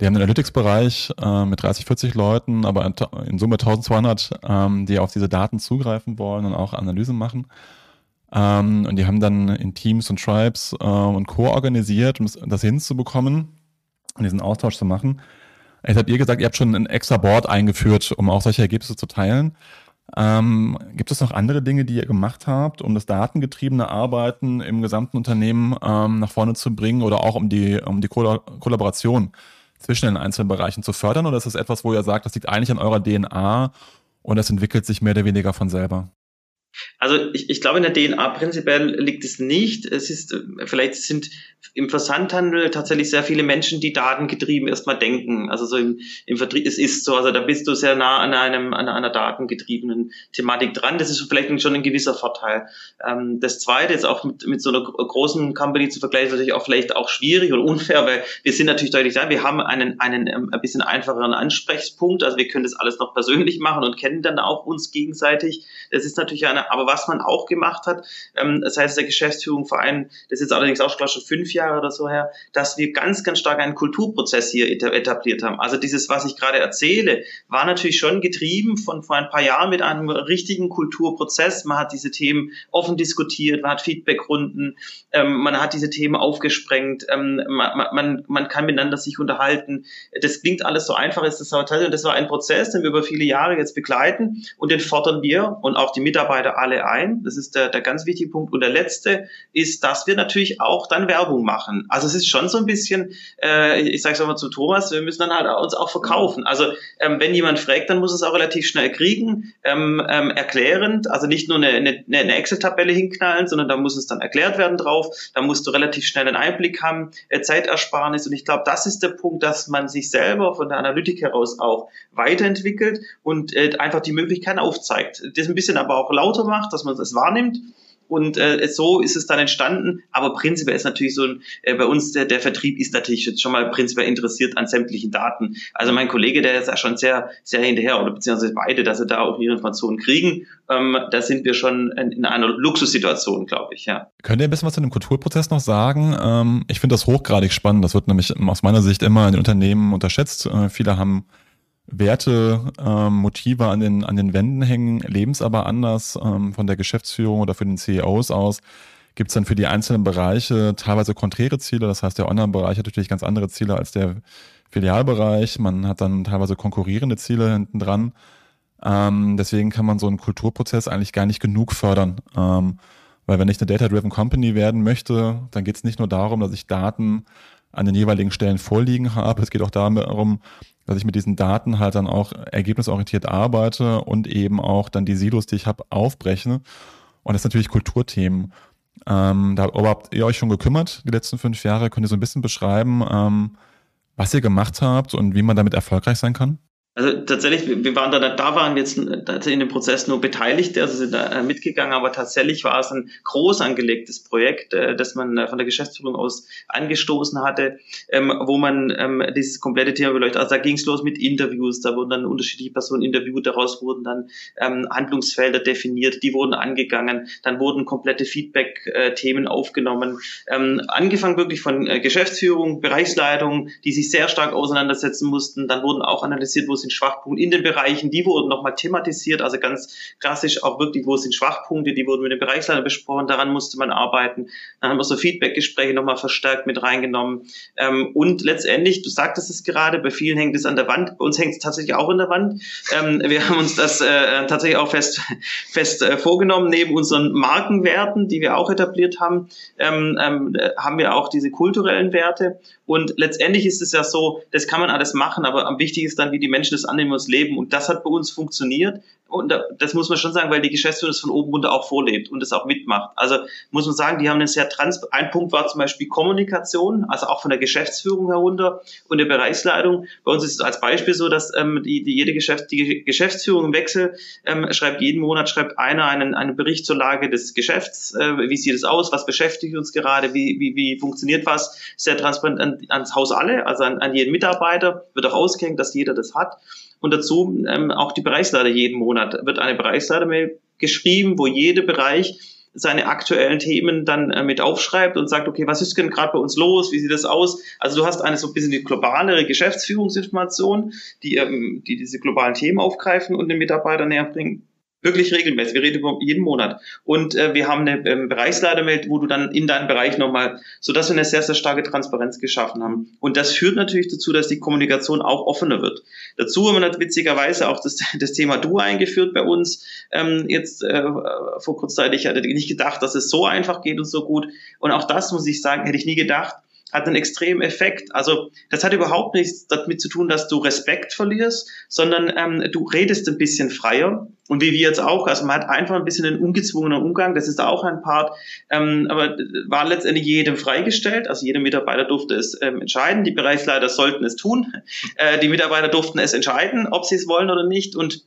die haben den Analytics-Bereich äh, mit 30, 40 Leuten, aber in, Summe 1200, ähm, die auf diese Daten zugreifen wollen und auch Analysen machen. Ähm, und die haben dann in Teams und Tribes äh, und Co. organisiert, um das, hinzubekommen und diesen Austausch zu machen. Jetzt habt ihr gesagt, ihr habt schon ein extra Board eingeführt, um auch solche Ergebnisse zu teilen. Ähm, gibt es noch andere Dinge, die ihr gemacht habt, um das datengetriebene Arbeiten im gesamten Unternehmen ähm, nach vorne zu bringen oder auch um die, um die Koll Kollaboration zwischen den einzelnen Bereichen zu fördern? Oder ist das etwas, wo ihr sagt, das liegt eigentlich an eurer DNA und das entwickelt sich mehr oder weniger von selber? Also ich, ich glaube, in der DNA prinzipiell liegt es nicht. Es ist, vielleicht sind im Versandhandel tatsächlich sehr viele Menschen, die datengetrieben erstmal denken. Also so im, im Vertrieb, es ist so, also da bist du sehr nah an einem, an einer datengetriebenen Thematik dran. Das ist vielleicht schon ein gewisser Vorteil. Ähm, das zweite ist auch mit, mit so einer großen Company zu vergleichen, natürlich auch vielleicht auch schwierig oder unfair, weil wir sind natürlich deutlich da, wir haben einen, einen ähm, ein bisschen einfacheren Ansprechpunkt, also wir können das alles noch persönlich machen und kennen dann auch uns gegenseitig. Das ist natürlich eine aber was man auch gemacht hat, ähm, heißt der Geschäftsführung Verein, das ist jetzt allerdings auch schon fünf Jahre oder so her, dass wir ganz, ganz stark einen Kulturprozess hier etabliert haben. Also dieses, was ich gerade erzähle, war natürlich schon getrieben von vor ein paar Jahren mit einem richtigen Kulturprozess. Man hat diese Themen offen diskutiert, man hat Feedbackrunden, ähm, man hat diese Themen aufgesprengt, ähm, man, man, man kann miteinander sich unterhalten. Das klingt alles so einfach, ist das aber und das war ein Prozess, den wir über viele Jahre jetzt begleiten und den fordern wir und auch die Mitarbeiter alle ein. Das ist der, der ganz wichtige Punkt. Und der letzte ist, dass wir natürlich auch dann Werbung machen. Also es ist schon so ein bisschen, äh, ich sage es mal zu Thomas, wir müssen dann halt uns auch verkaufen. Also ähm, wenn jemand fragt, dann muss es auch relativ schnell kriegen, ähm, ähm, erklärend. Also nicht nur eine, eine, eine Excel-Tabelle hinknallen, sondern da muss es dann erklärt werden drauf. Da musst du relativ schnell einen Einblick haben, äh, Zeitersparnis. Und ich glaube, das ist der Punkt, dass man sich selber von der Analytik heraus auch weiterentwickelt und äh, einfach die Möglichkeiten aufzeigt. Das ein bisschen aber auch lauter macht, dass man das wahrnimmt. Und äh, so ist es dann entstanden. Aber prinzipiell ist natürlich so, ein, äh, bei uns der, der Vertrieb ist natürlich jetzt schon mal prinzipiell interessiert an sämtlichen Daten. Also mein Kollege, der ist ja schon sehr, sehr hinterher, oder beziehungsweise beide, dass sie da auch ihre Informationen kriegen. Ähm, da sind wir schon in, in einer Luxussituation, glaube ich, ja. Könnt ihr ein bisschen was zu dem Kulturprozess noch sagen? Ähm, ich finde das hochgradig spannend. Das wird nämlich aus meiner Sicht immer in den Unternehmen unterschätzt. Äh, viele haben Werte, ähm, Motive an den, an den Wänden hängen, leben aber anders ähm, von der Geschäftsführung oder für den CEOs aus. Gibt es dann für die einzelnen Bereiche teilweise konträre Ziele? Das heißt, der Online-Bereich hat natürlich ganz andere Ziele als der Filialbereich. Man hat dann teilweise konkurrierende Ziele hinten dran. Ähm, deswegen kann man so einen Kulturprozess eigentlich gar nicht genug fördern. Ähm, weil wenn ich eine Data-Driven Company werden möchte, dann geht es nicht nur darum, dass ich Daten an den jeweiligen Stellen vorliegen habe. Es geht auch darum, dass ich mit diesen Daten halt dann auch ergebnisorientiert arbeite und eben auch dann die Silos, die ich habe, aufbreche. Und das sind natürlich Kulturthemen. Ähm, da habt ihr euch schon gekümmert die letzten fünf Jahre. Könnt ihr so ein bisschen beschreiben, ähm, was ihr gemacht habt und wie man damit erfolgreich sein kann? Also tatsächlich, wir waren da, da waren wir jetzt in dem Prozess nur Beteiligte, also sind da äh, mitgegangen, aber tatsächlich war es ein groß angelegtes Projekt, äh, das man äh, von der Geschäftsführung aus angestoßen hatte, ähm, wo man ähm, dieses komplette Thema beleuchtet. Also da ging es los mit Interviews, da wurden dann unterschiedliche Personen interviewt, daraus wurden dann ähm, Handlungsfelder definiert, die wurden angegangen, dann wurden komplette Feedback-Themen aufgenommen, angefangen wirklich von Geschäftsführung, Bereichsleitung, die sich sehr stark auseinandersetzen mussten, dann wurden auch analysiert, wo sind Schwachpunkte in den Bereichen, die wurden nochmal thematisiert, also ganz klassisch auch wirklich, wo sind Schwachpunkte, die wurden mit dem Bereichsleiter besprochen, daran musste man arbeiten. Dann haben wir so Feedbackgespräche nochmal verstärkt mit reingenommen. Ähm, und letztendlich, du sagtest es gerade, bei vielen hängt es an der Wand, bei uns hängt es tatsächlich auch in der Wand. Ähm, wir haben uns das äh, tatsächlich auch fest, fest äh, vorgenommen, neben unseren Markenwerten, die wir auch etabliert haben, ähm, ähm äh, haben wir auch diese kulturellen Werte. Und letztendlich ist es ja so, das kann man alles machen, aber am wichtigsten ist dann, wie die Menschen annehmen und das leben. Und das hat bei uns funktioniert. Und das muss man schon sagen, weil die Geschäftsführung das von oben runter auch vorlebt und das auch mitmacht. Also muss man sagen, die haben eine sehr trans. Ein Punkt war zum Beispiel Kommunikation, also auch von der Geschäftsführung herunter und der Bereichsleitung. Bei uns ist es als Beispiel so, dass ähm, die, die jede Geschäft, die Geschäftsführung im Wechsel ähm, schreibt jeden Monat schreibt einer einen, einen Bericht zur Lage des Geschäfts. Äh, wie sieht es aus? Was beschäftigt uns gerade? Wie, wie, wie funktioniert was? Sehr transparent an, ans Haus alle, also an, an jeden Mitarbeiter wird auch ausgehängt, dass jeder das hat. Und dazu ähm, auch die Bereichsleiter jeden Monat wird eine Bereichsleiter-Mail geschrieben, wo jeder Bereich seine aktuellen Themen dann äh, mit aufschreibt und sagt, okay, was ist denn gerade bei uns los? Wie sieht das aus? Also du hast eine so ein bisschen die globalere Geschäftsführungsinformation, die, ähm, die diese globalen Themen aufgreifen und den Mitarbeitern näher bringen Wirklich regelmäßig. Wir reden über jeden Monat. Und äh, wir haben eine ähm, Bereichsleiterwelt, wo du dann in deinem Bereich nochmal, sodass wir eine sehr, sehr starke Transparenz geschaffen haben. Und das führt natürlich dazu, dass die Kommunikation auch offener wird. Dazu haben wir witzigerweise auch das, (laughs) das Thema Du eingeführt bei uns. Ähm, jetzt äh, vor kurzer Zeit, ich hatte nicht gedacht, dass es so einfach geht und so gut. Und auch das muss ich sagen, hätte ich nie gedacht hat einen extremen Effekt. Also das hat überhaupt nichts damit zu tun, dass du Respekt verlierst, sondern ähm, du redest ein bisschen freier. Und wie wir jetzt auch, also man hat einfach ein bisschen einen ungezwungenen Umgang, das ist auch ein Part, ähm, aber war letztendlich jedem freigestellt, also jeder Mitarbeiter durfte es ähm, entscheiden, die Bereichsleiter sollten es tun, äh, die Mitarbeiter durften es entscheiden, ob sie es wollen oder nicht und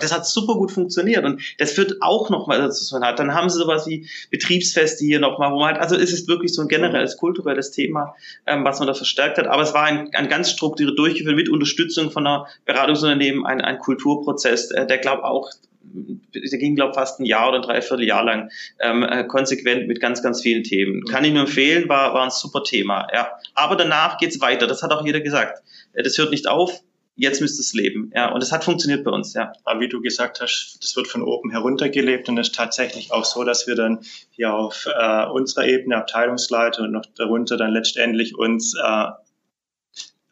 das hat super gut funktioniert und das führt auch nochmal dazu. Dann haben sie sowas wie Betriebsfeste hier nochmal, wo man halt, also es ist wirklich so ein generelles kulturelles Thema, ähm, was man da verstärkt hat. Aber es war ein, ein ganz strukturiert durchgeführt mit Unterstützung von einer Beratungsunternehmen, ein, ein Kulturprozess, äh, der glaube auch der ging, glaube fast ein Jahr oder dreiviertel Jahr lang ähm, äh, konsequent mit ganz, ganz vielen Themen. Kann ich nur empfehlen, war, war ein super Thema. Ja. Aber danach geht's weiter, das hat auch jeder gesagt. Äh, das hört nicht auf, jetzt müsste es leben. Ja, und es hat funktioniert bei uns, ja. Aber wie du gesagt hast, das wird von oben herunter gelebt und es ist tatsächlich auch so, dass wir dann hier auf äh, unserer Ebene Abteilungsleiter und noch darunter dann letztendlich uns äh,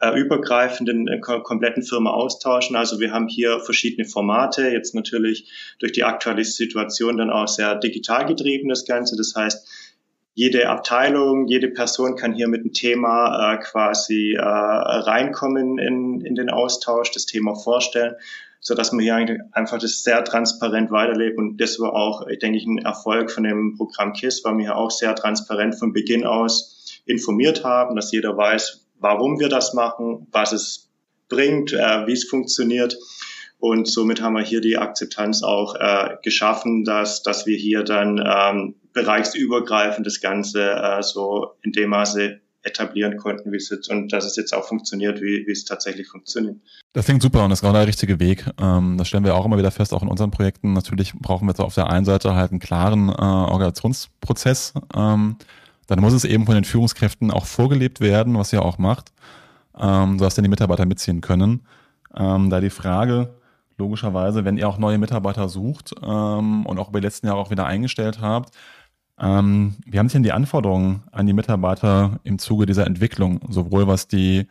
äh, übergreifend in der kompletten Firma austauschen. Also wir haben hier verschiedene Formate, jetzt natürlich durch die aktuelle Situation dann auch sehr digital getrieben das Ganze. Das heißt, jede Abteilung, jede Person kann hier mit dem Thema äh, quasi äh, reinkommen in, in den Austausch, das Thema vorstellen, so dass man hier einfach das sehr transparent weiterlebt. Und das war auch, ich denke ich, ein Erfolg von dem Programm KISS, weil wir hier auch sehr transparent von Beginn aus informiert haben, dass jeder weiß, warum wir das machen, was es bringt, äh, wie es funktioniert. Und somit haben wir hier die Akzeptanz auch äh, geschaffen, dass, dass wir hier dann ähm, bereichsübergreifend das Ganze äh, so in dem Maße etablieren konnten, wie es jetzt und dass es jetzt auch funktioniert, wie, wie es tatsächlich funktioniert. Das klingt super und das ist genau der richtige Weg. Ähm, das stellen wir auch immer wieder fest, auch in unseren Projekten. Natürlich brauchen wir jetzt auf der einen Seite halt einen klaren äh, Organisationsprozess. Ähm, dann muss es eben von den Führungskräften auch vorgelebt werden, was ihr auch macht, ähm, sodass dann die Mitarbeiter mitziehen können. Ähm, da die Frage, logischerweise, wenn ihr auch neue Mitarbeiter sucht ähm, und auch über die letzten Jahre auch wieder eingestellt habt, ähm, wie haben sich denn die Anforderungen an die Mitarbeiter im Zuge dieser Entwicklung, sowohl was die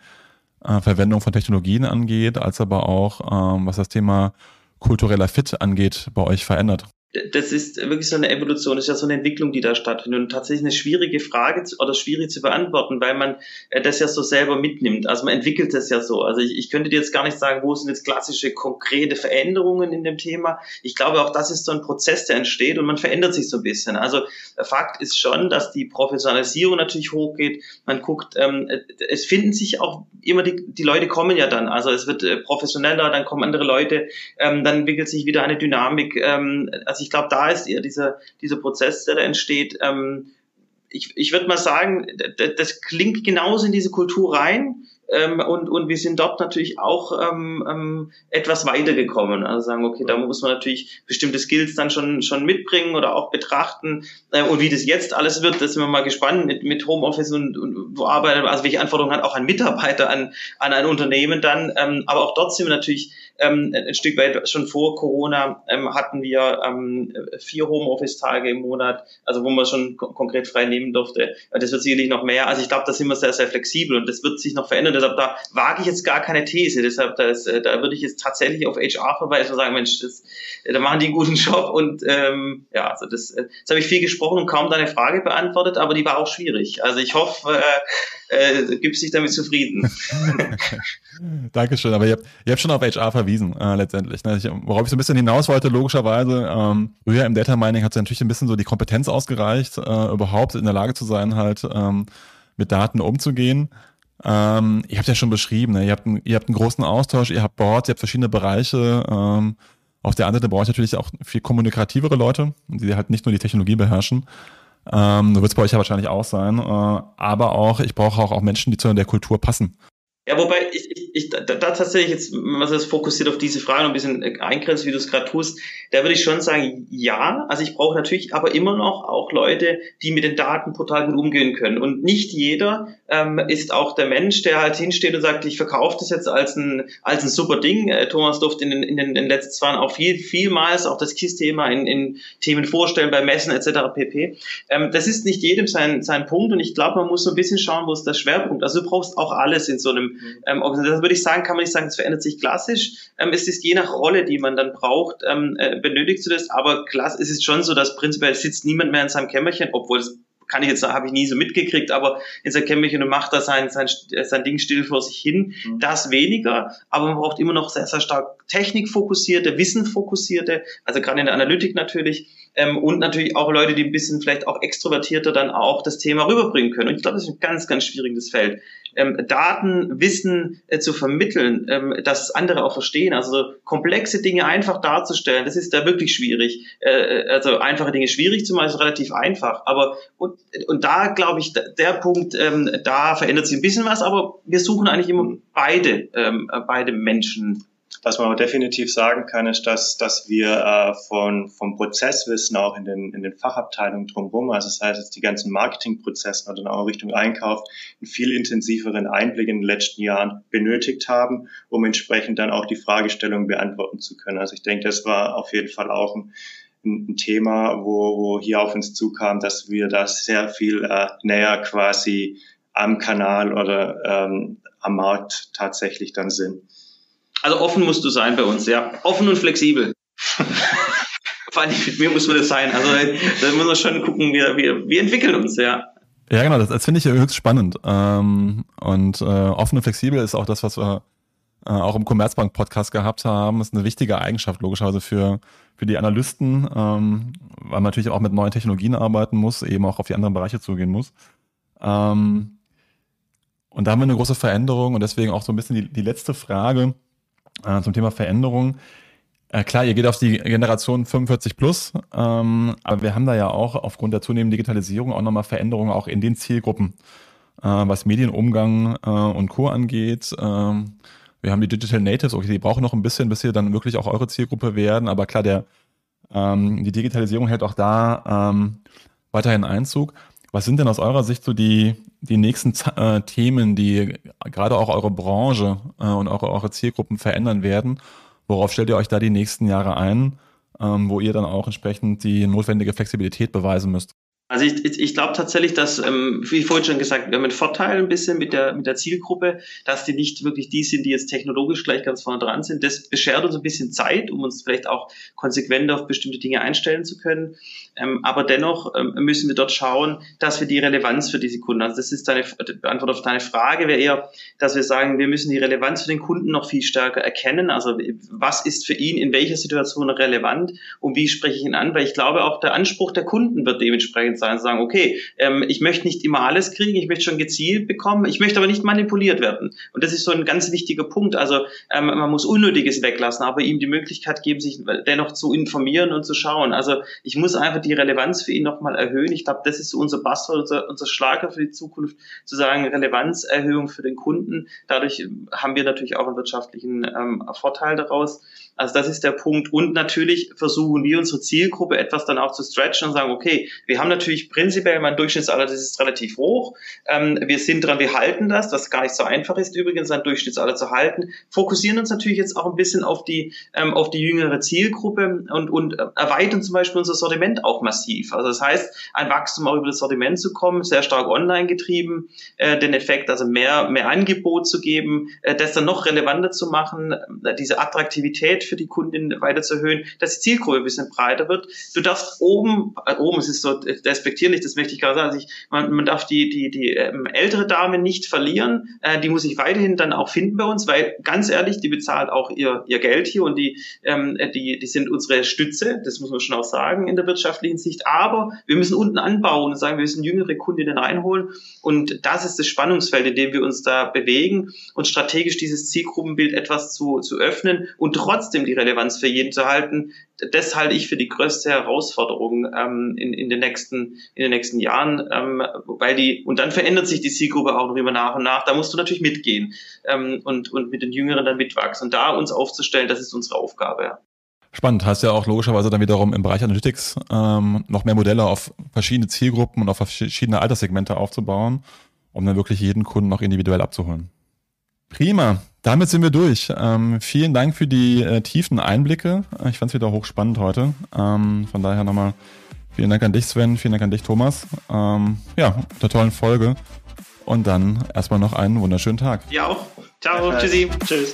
äh, Verwendung von Technologien angeht, als aber auch ähm, was das Thema kultureller Fit angeht, bei euch verändert? Das ist wirklich so eine Evolution, das ist ja so eine Entwicklung, die da stattfindet und tatsächlich eine schwierige Frage zu, oder schwierig zu beantworten, weil man äh, das ja so selber mitnimmt. Also man entwickelt das ja so. Also ich, ich könnte dir jetzt gar nicht sagen, wo sind jetzt klassische, konkrete Veränderungen in dem Thema. Ich glaube auch, das ist so ein Prozess, der entsteht und man verändert sich so ein bisschen. Also Fakt ist schon, dass die Professionalisierung natürlich hochgeht. Man guckt, ähm, es finden sich auch immer die, die Leute kommen ja dann. Also es wird äh, professioneller, dann kommen andere Leute, ähm, dann entwickelt sich wieder eine Dynamik. Ähm, also ich glaube, da ist eher dieser, dieser Prozess, der da entsteht. Ähm, ich ich würde mal sagen, das klingt genauso in diese Kultur rein. Ähm, und, und wir sind dort natürlich auch ähm, ähm, etwas weitergekommen. Also sagen, okay, da muss man natürlich bestimmte Skills dann schon, schon mitbringen oder auch betrachten. Äh, und wie das jetzt alles wird, da sind wir mal gespannt mit, mit Homeoffice und, und wo arbeitet, also welche Anforderungen hat auch ein Mitarbeiter an, an ein Unternehmen dann. Ähm, aber auch dort sind wir natürlich ähm, ein Stück weit schon vor Corona ähm, hatten wir ähm, vier Homeoffice-Tage im Monat, also wo man schon konkret frei nehmen durfte. Das wird sicherlich noch mehr. Also ich glaube, da sind wir sehr, sehr flexibel und das wird sich noch verändern. Deshalb da wage ich jetzt gar keine These. Deshalb das, äh, da würde ich jetzt tatsächlich auf HR verweisen und sagen, Mensch, das, da machen die einen guten Job und ähm, ja, also das, äh, das habe ich viel gesprochen und kaum deine Frage beantwortet, aber die war auch schwierig. Also ich hoffe, äh, äh, gibst dich damit zufrieden. (laughs) Dankeschön, aber ihr habt, ihr habt schon auf HR verwiesen, äh, letztendlich. Ne? Ich, worauf ich so ein bisschen hinaus wollte, logischerweise, ähm, früher im Data Mining hat es natürlich ein bisschen so die Kompetenz ausgereicht, äh, überhaupt in der Lage zu sein, halt ähm, mit Daten umzugehen. Ähm, ihr habt ja schon beschrieben, ne? ihr, habt ein, ihr habt einen großen Austausch, ihr habt Boards, ihr habt verschiedene Bereiche. Ähm, auf der anderen Seite brauche ich natürlich auch viel kommunikativere Leute, die halt nicht nur die Technologie beherrschen. Ähm, so wird es bei euch ja wahrscheinlich auch sein. Äh, aber auch, ich brauche auch, auch Menschen, die zu der Kultur passen. Ja, wobei ich, ich, ich da, da tatsächlich jetzt, was das fokussiert auf diese Frage ein bisschen eingrenzt, wie du es gerade tust, da würde ich schon sagen, ja, also ich brauche natürlich aber immer noch auch Leute, die mit den Daten total gut umgehen können. Und nicht jeder ähm, ist auch der Mensch, der halt hinsteht und sagt, ich verkaufe das jetzt als ein, als ein super Ding. Äh, Thomas durfte in den, in den, in den letzten zwei Jahren auch viel, vielmals auch das KISS-Thema in, in Themen vorstellen, bei Messen etc. pp. Ähm, das ist nicht jedem sein, sein Punkt und ich glaube, man muss so ein bisschen schauen, wo ist der Schwerpunkt. Also du brauchst auch alles in so einem ähm, Organisation. Das würde ich sagen, kann man nicht sagen, es verändert sich klassisch. Ähm, es ist je nach Rolle, die man dann braucht, ähm, äh, benötigst du das. Aber klass, es ist schon so, dass prinzipiell sitzt niemand mehr in seinem Kämmerchen, obwohl es kann ich jetzt habe ich nie so mitgekriegt, aber in seinem Kämmerchen und macht da sein, sein, sein Ding still vor sich hin. Mhm. Das weniger, aber man braucht immer noch sehr, sehr stark technikfokussierte, wissenfokussierte, also gerade in der Analytik natürlich, ähm, und natürlich auch Leute, die ein bisschen vielleicht auch extrovertierter dann auch das Thema rüberbringen können. Und ich glaube, das ist ein ganz, ganz schwieriges Feld ähm, Daten, Wissen äh, zu vermitteln, ähm, dass andere auch verstehen. Also komplexe Dinge einfach darzustellen, das ist da wirklich schwierig. Äh, äh also einfache Dinge schwierig zu machen, ist relativ einfach. Aber und, und da glaube ich, der Punkt, ähm, da verändert sich ein bisschen was, aber wir suchen eigentlich immer beide, ähm, beide Menschen was man aber definitiv sagen kann, ist, dass, dass wir äh, von, vom Prozesswissen auch in den, in den Fachabteilungen drumherum, also das heißt jetzt die ganzen Marketingprozesse oder auch Richtung Einkauf, einen viel intensiveren Einblick in den letzten Jahren benötigt haben, um entsprechend dann auch die Fragestellungen beantworten zu können. Also ich denke, das war auf jeden Fall auch ein, ein Thema, wo, wo hier auf uns zukam, dass wir da sehr viel äh, näher quasi am Kanal oder ähm, am Markt tatsächlich dann sind. Also offen musst du sein bei uns, ja. Offen und flexibel. (laughs) Vor allem mit mir muss man das sein. Also da muss man schon gucken, wir, wir, wir entwickeln uns, ja. Ja, genau, das, das finde ich höchst spannend. Ähm, und äh, offen und flexibel ist auch das, was wir äh, auch im Commerzbank-Podcast gehabt haben. Das ist eine wichtige Eigenschaft, logischerweise für, für die Analysten, ähm, weil man natürlich auch mit neuen Technologien arbeiten muss, eben auch auf die anderen Bereiche zugehen muss. Ähm, und da haben wir eine große Veränderung und deswegen auch so ein bisschen die, die letzte Frage äh, zum Thema Veränderung. Äh, klar, ihr geht auf die Generation 45 plus, ähm, aber wir haben da ja auch aufgrund der zunehmenden Digitalisierung auch nochmal Veränderungen auch in den Zielgruppen, äh, was Medienumgang äh, und Co. angeht. Ähm, wir haben die Digital Natives, okay, die brauchen noch ein bisschen, bis sie dann wirklich auch eure Zielgruppe werden, aber klar, der, ähm, die Digitalisierung hält auch da ähm, weiterhin Einzug. Was sind denn aus eurer Sicht so die, die nächsten äh, Themen, die gerade auch eure Branche äh, und eure, eure Zielgruppen verändern werden? Worauf stellt ihr euch da die nächsten Jahre ein, ähm, wo ihr dann auch entsprechend die notwendige Flexibilität beweisen müsst? Also ich, ich, ich glaube tatsächlich, dass, ähm, wie vorhin schon gesagt, wir haben einen Vorteil ein bisschen mit der, mit der Zielgruppe, dass die nicht wirklich die sind, die jetzt technologisch gleich ganz vorne dran sind. Das beschert uns ein bisschen Zeit, um uns vielleicht auch konsequent auf bestimmte Dinge einstellen zu können. Ähm, aber dennoch ähm, müssen wir dort schauen, dass wir die Relevanz für diese Kunden, also das ist deine die Antwort auf deine Frage, wäre eher, dass wir sagen, wir müssen die Relevanz für den Kunden noch viel stärker erkennen. Also was ist für ihn in welcher Situation relevant und wie spreche ich ihn an? Weil ich glaube, auch der Anspruch der Kunden wird dementsprechend sein, zu sagen, okay, ähm, ich möchte nicht immer alles kriegen, ich möchte schon gezielt bekommen, ich möchte aber nicht manipuliert werden. Und das ist so ein ganz wichtiger Punkt. Also man muss Unnötiges weglassen, aber ihm die Möglichkeit geben, sich dennoch zu informieren und zu schauen. Also ich muss einfach die Relevanz für ihn nochmal erhöhen. Ich glaube, das ist unser Buzzword, unser, unser Schlager für die Zukunft, zu sagen, Relevanzerhöhung für den Kunden. Dadurch haben wir natürlich auch einen wirtschaftlichen ähm, Vorteil daraus. Also das ist der Punkt. Und natürlich versuchen wir unsere Zielgruppe etwas dann auch zu stretchen und sagen, okay, wir haben natürlich prinzipiell mein Durchschnittsalter, das ist relativ hoch. Ähm, wir sind dran, wir halten das, was gar nicht so einfach ist übrigens, ein Durchschnittsalter zu halten. Fokussieren uns natürlich jetzt auch ein bisschen auf die, ähm, auf die jüngere Zielgruppe und, und erweitern zum Beispiel unser Sortiment auch massiv. Also das heißt, ein Wachstum auch über das Sortiment zu kommen, sehr stark online getrieben, äh, den Effekt, also mehr, mehr Angebot zu geben, äh, das dann noch relevanter zu machen, äh, diese Attraktivität für die Kundin weiter zu erhöhen, dass die Zielgruppe ein bisschen breiter wird. Du darfst oben, äh, oben, es ist so despektierlich, das möchte ich gerade sagen, also ich, man, man darf die, die, die ähm, ältere Dame nicht verlieren, äh, die muss sich weiterhin dann auch finden bei uns, weil ganz ehrlich, die bezahlt auch ihr, ihr Geld hier und die, ähm, die, die sind unsere Stütze, das muss man schon auch sagen in der wirtschaftlichen Sicht, aber wir müssen unten anbauen und sagen, wir müssen jüngere Kundinnen reinholen. Und das ist das Spannungsfeld, in dem wir uns da bewegen und strategisch dieses Zielgruppenbild etwas zu, zu öffnen und trotzdem trotzdem die Relevanz für jeden zu halten, das halte ich für die größte Herausforderung ähm, in, in, den nächsten, in den nächsten Jahren, ähm, weil die, und dann verändert sich die Zielgruppe auch noch immer nach und nach. Da musst du natürlich mitgehen ähm, und, und mit den Jüngeren dann mitwachsen. Und da uns aufzustellen, das ist unsere Aufgabe. Spannend, heißt ja auch logischerweise dann wiederum im Bereich Analytics ähm, noch mehr Modelle auf verschiedene Zielgruppen und auf verschiedene Alterssegmente aufzubauen, um dann wirklich jeden Kunden noch individuell abzuholen. Prima, damit sind wir durch. Ähm, vielen Dank für die äh, tiefen Einblicke. Ich fand es wieder hochspannend heute. Ähm, von daher nochmal vielen Dank an dich, Sven, vielen Dank an dich, Thomas. Ähm, ja, der tollen Folge. Und dann erstmal noch einen wunderschönen Tag. Ja auch. Ciao, tschüssi. Tschüss.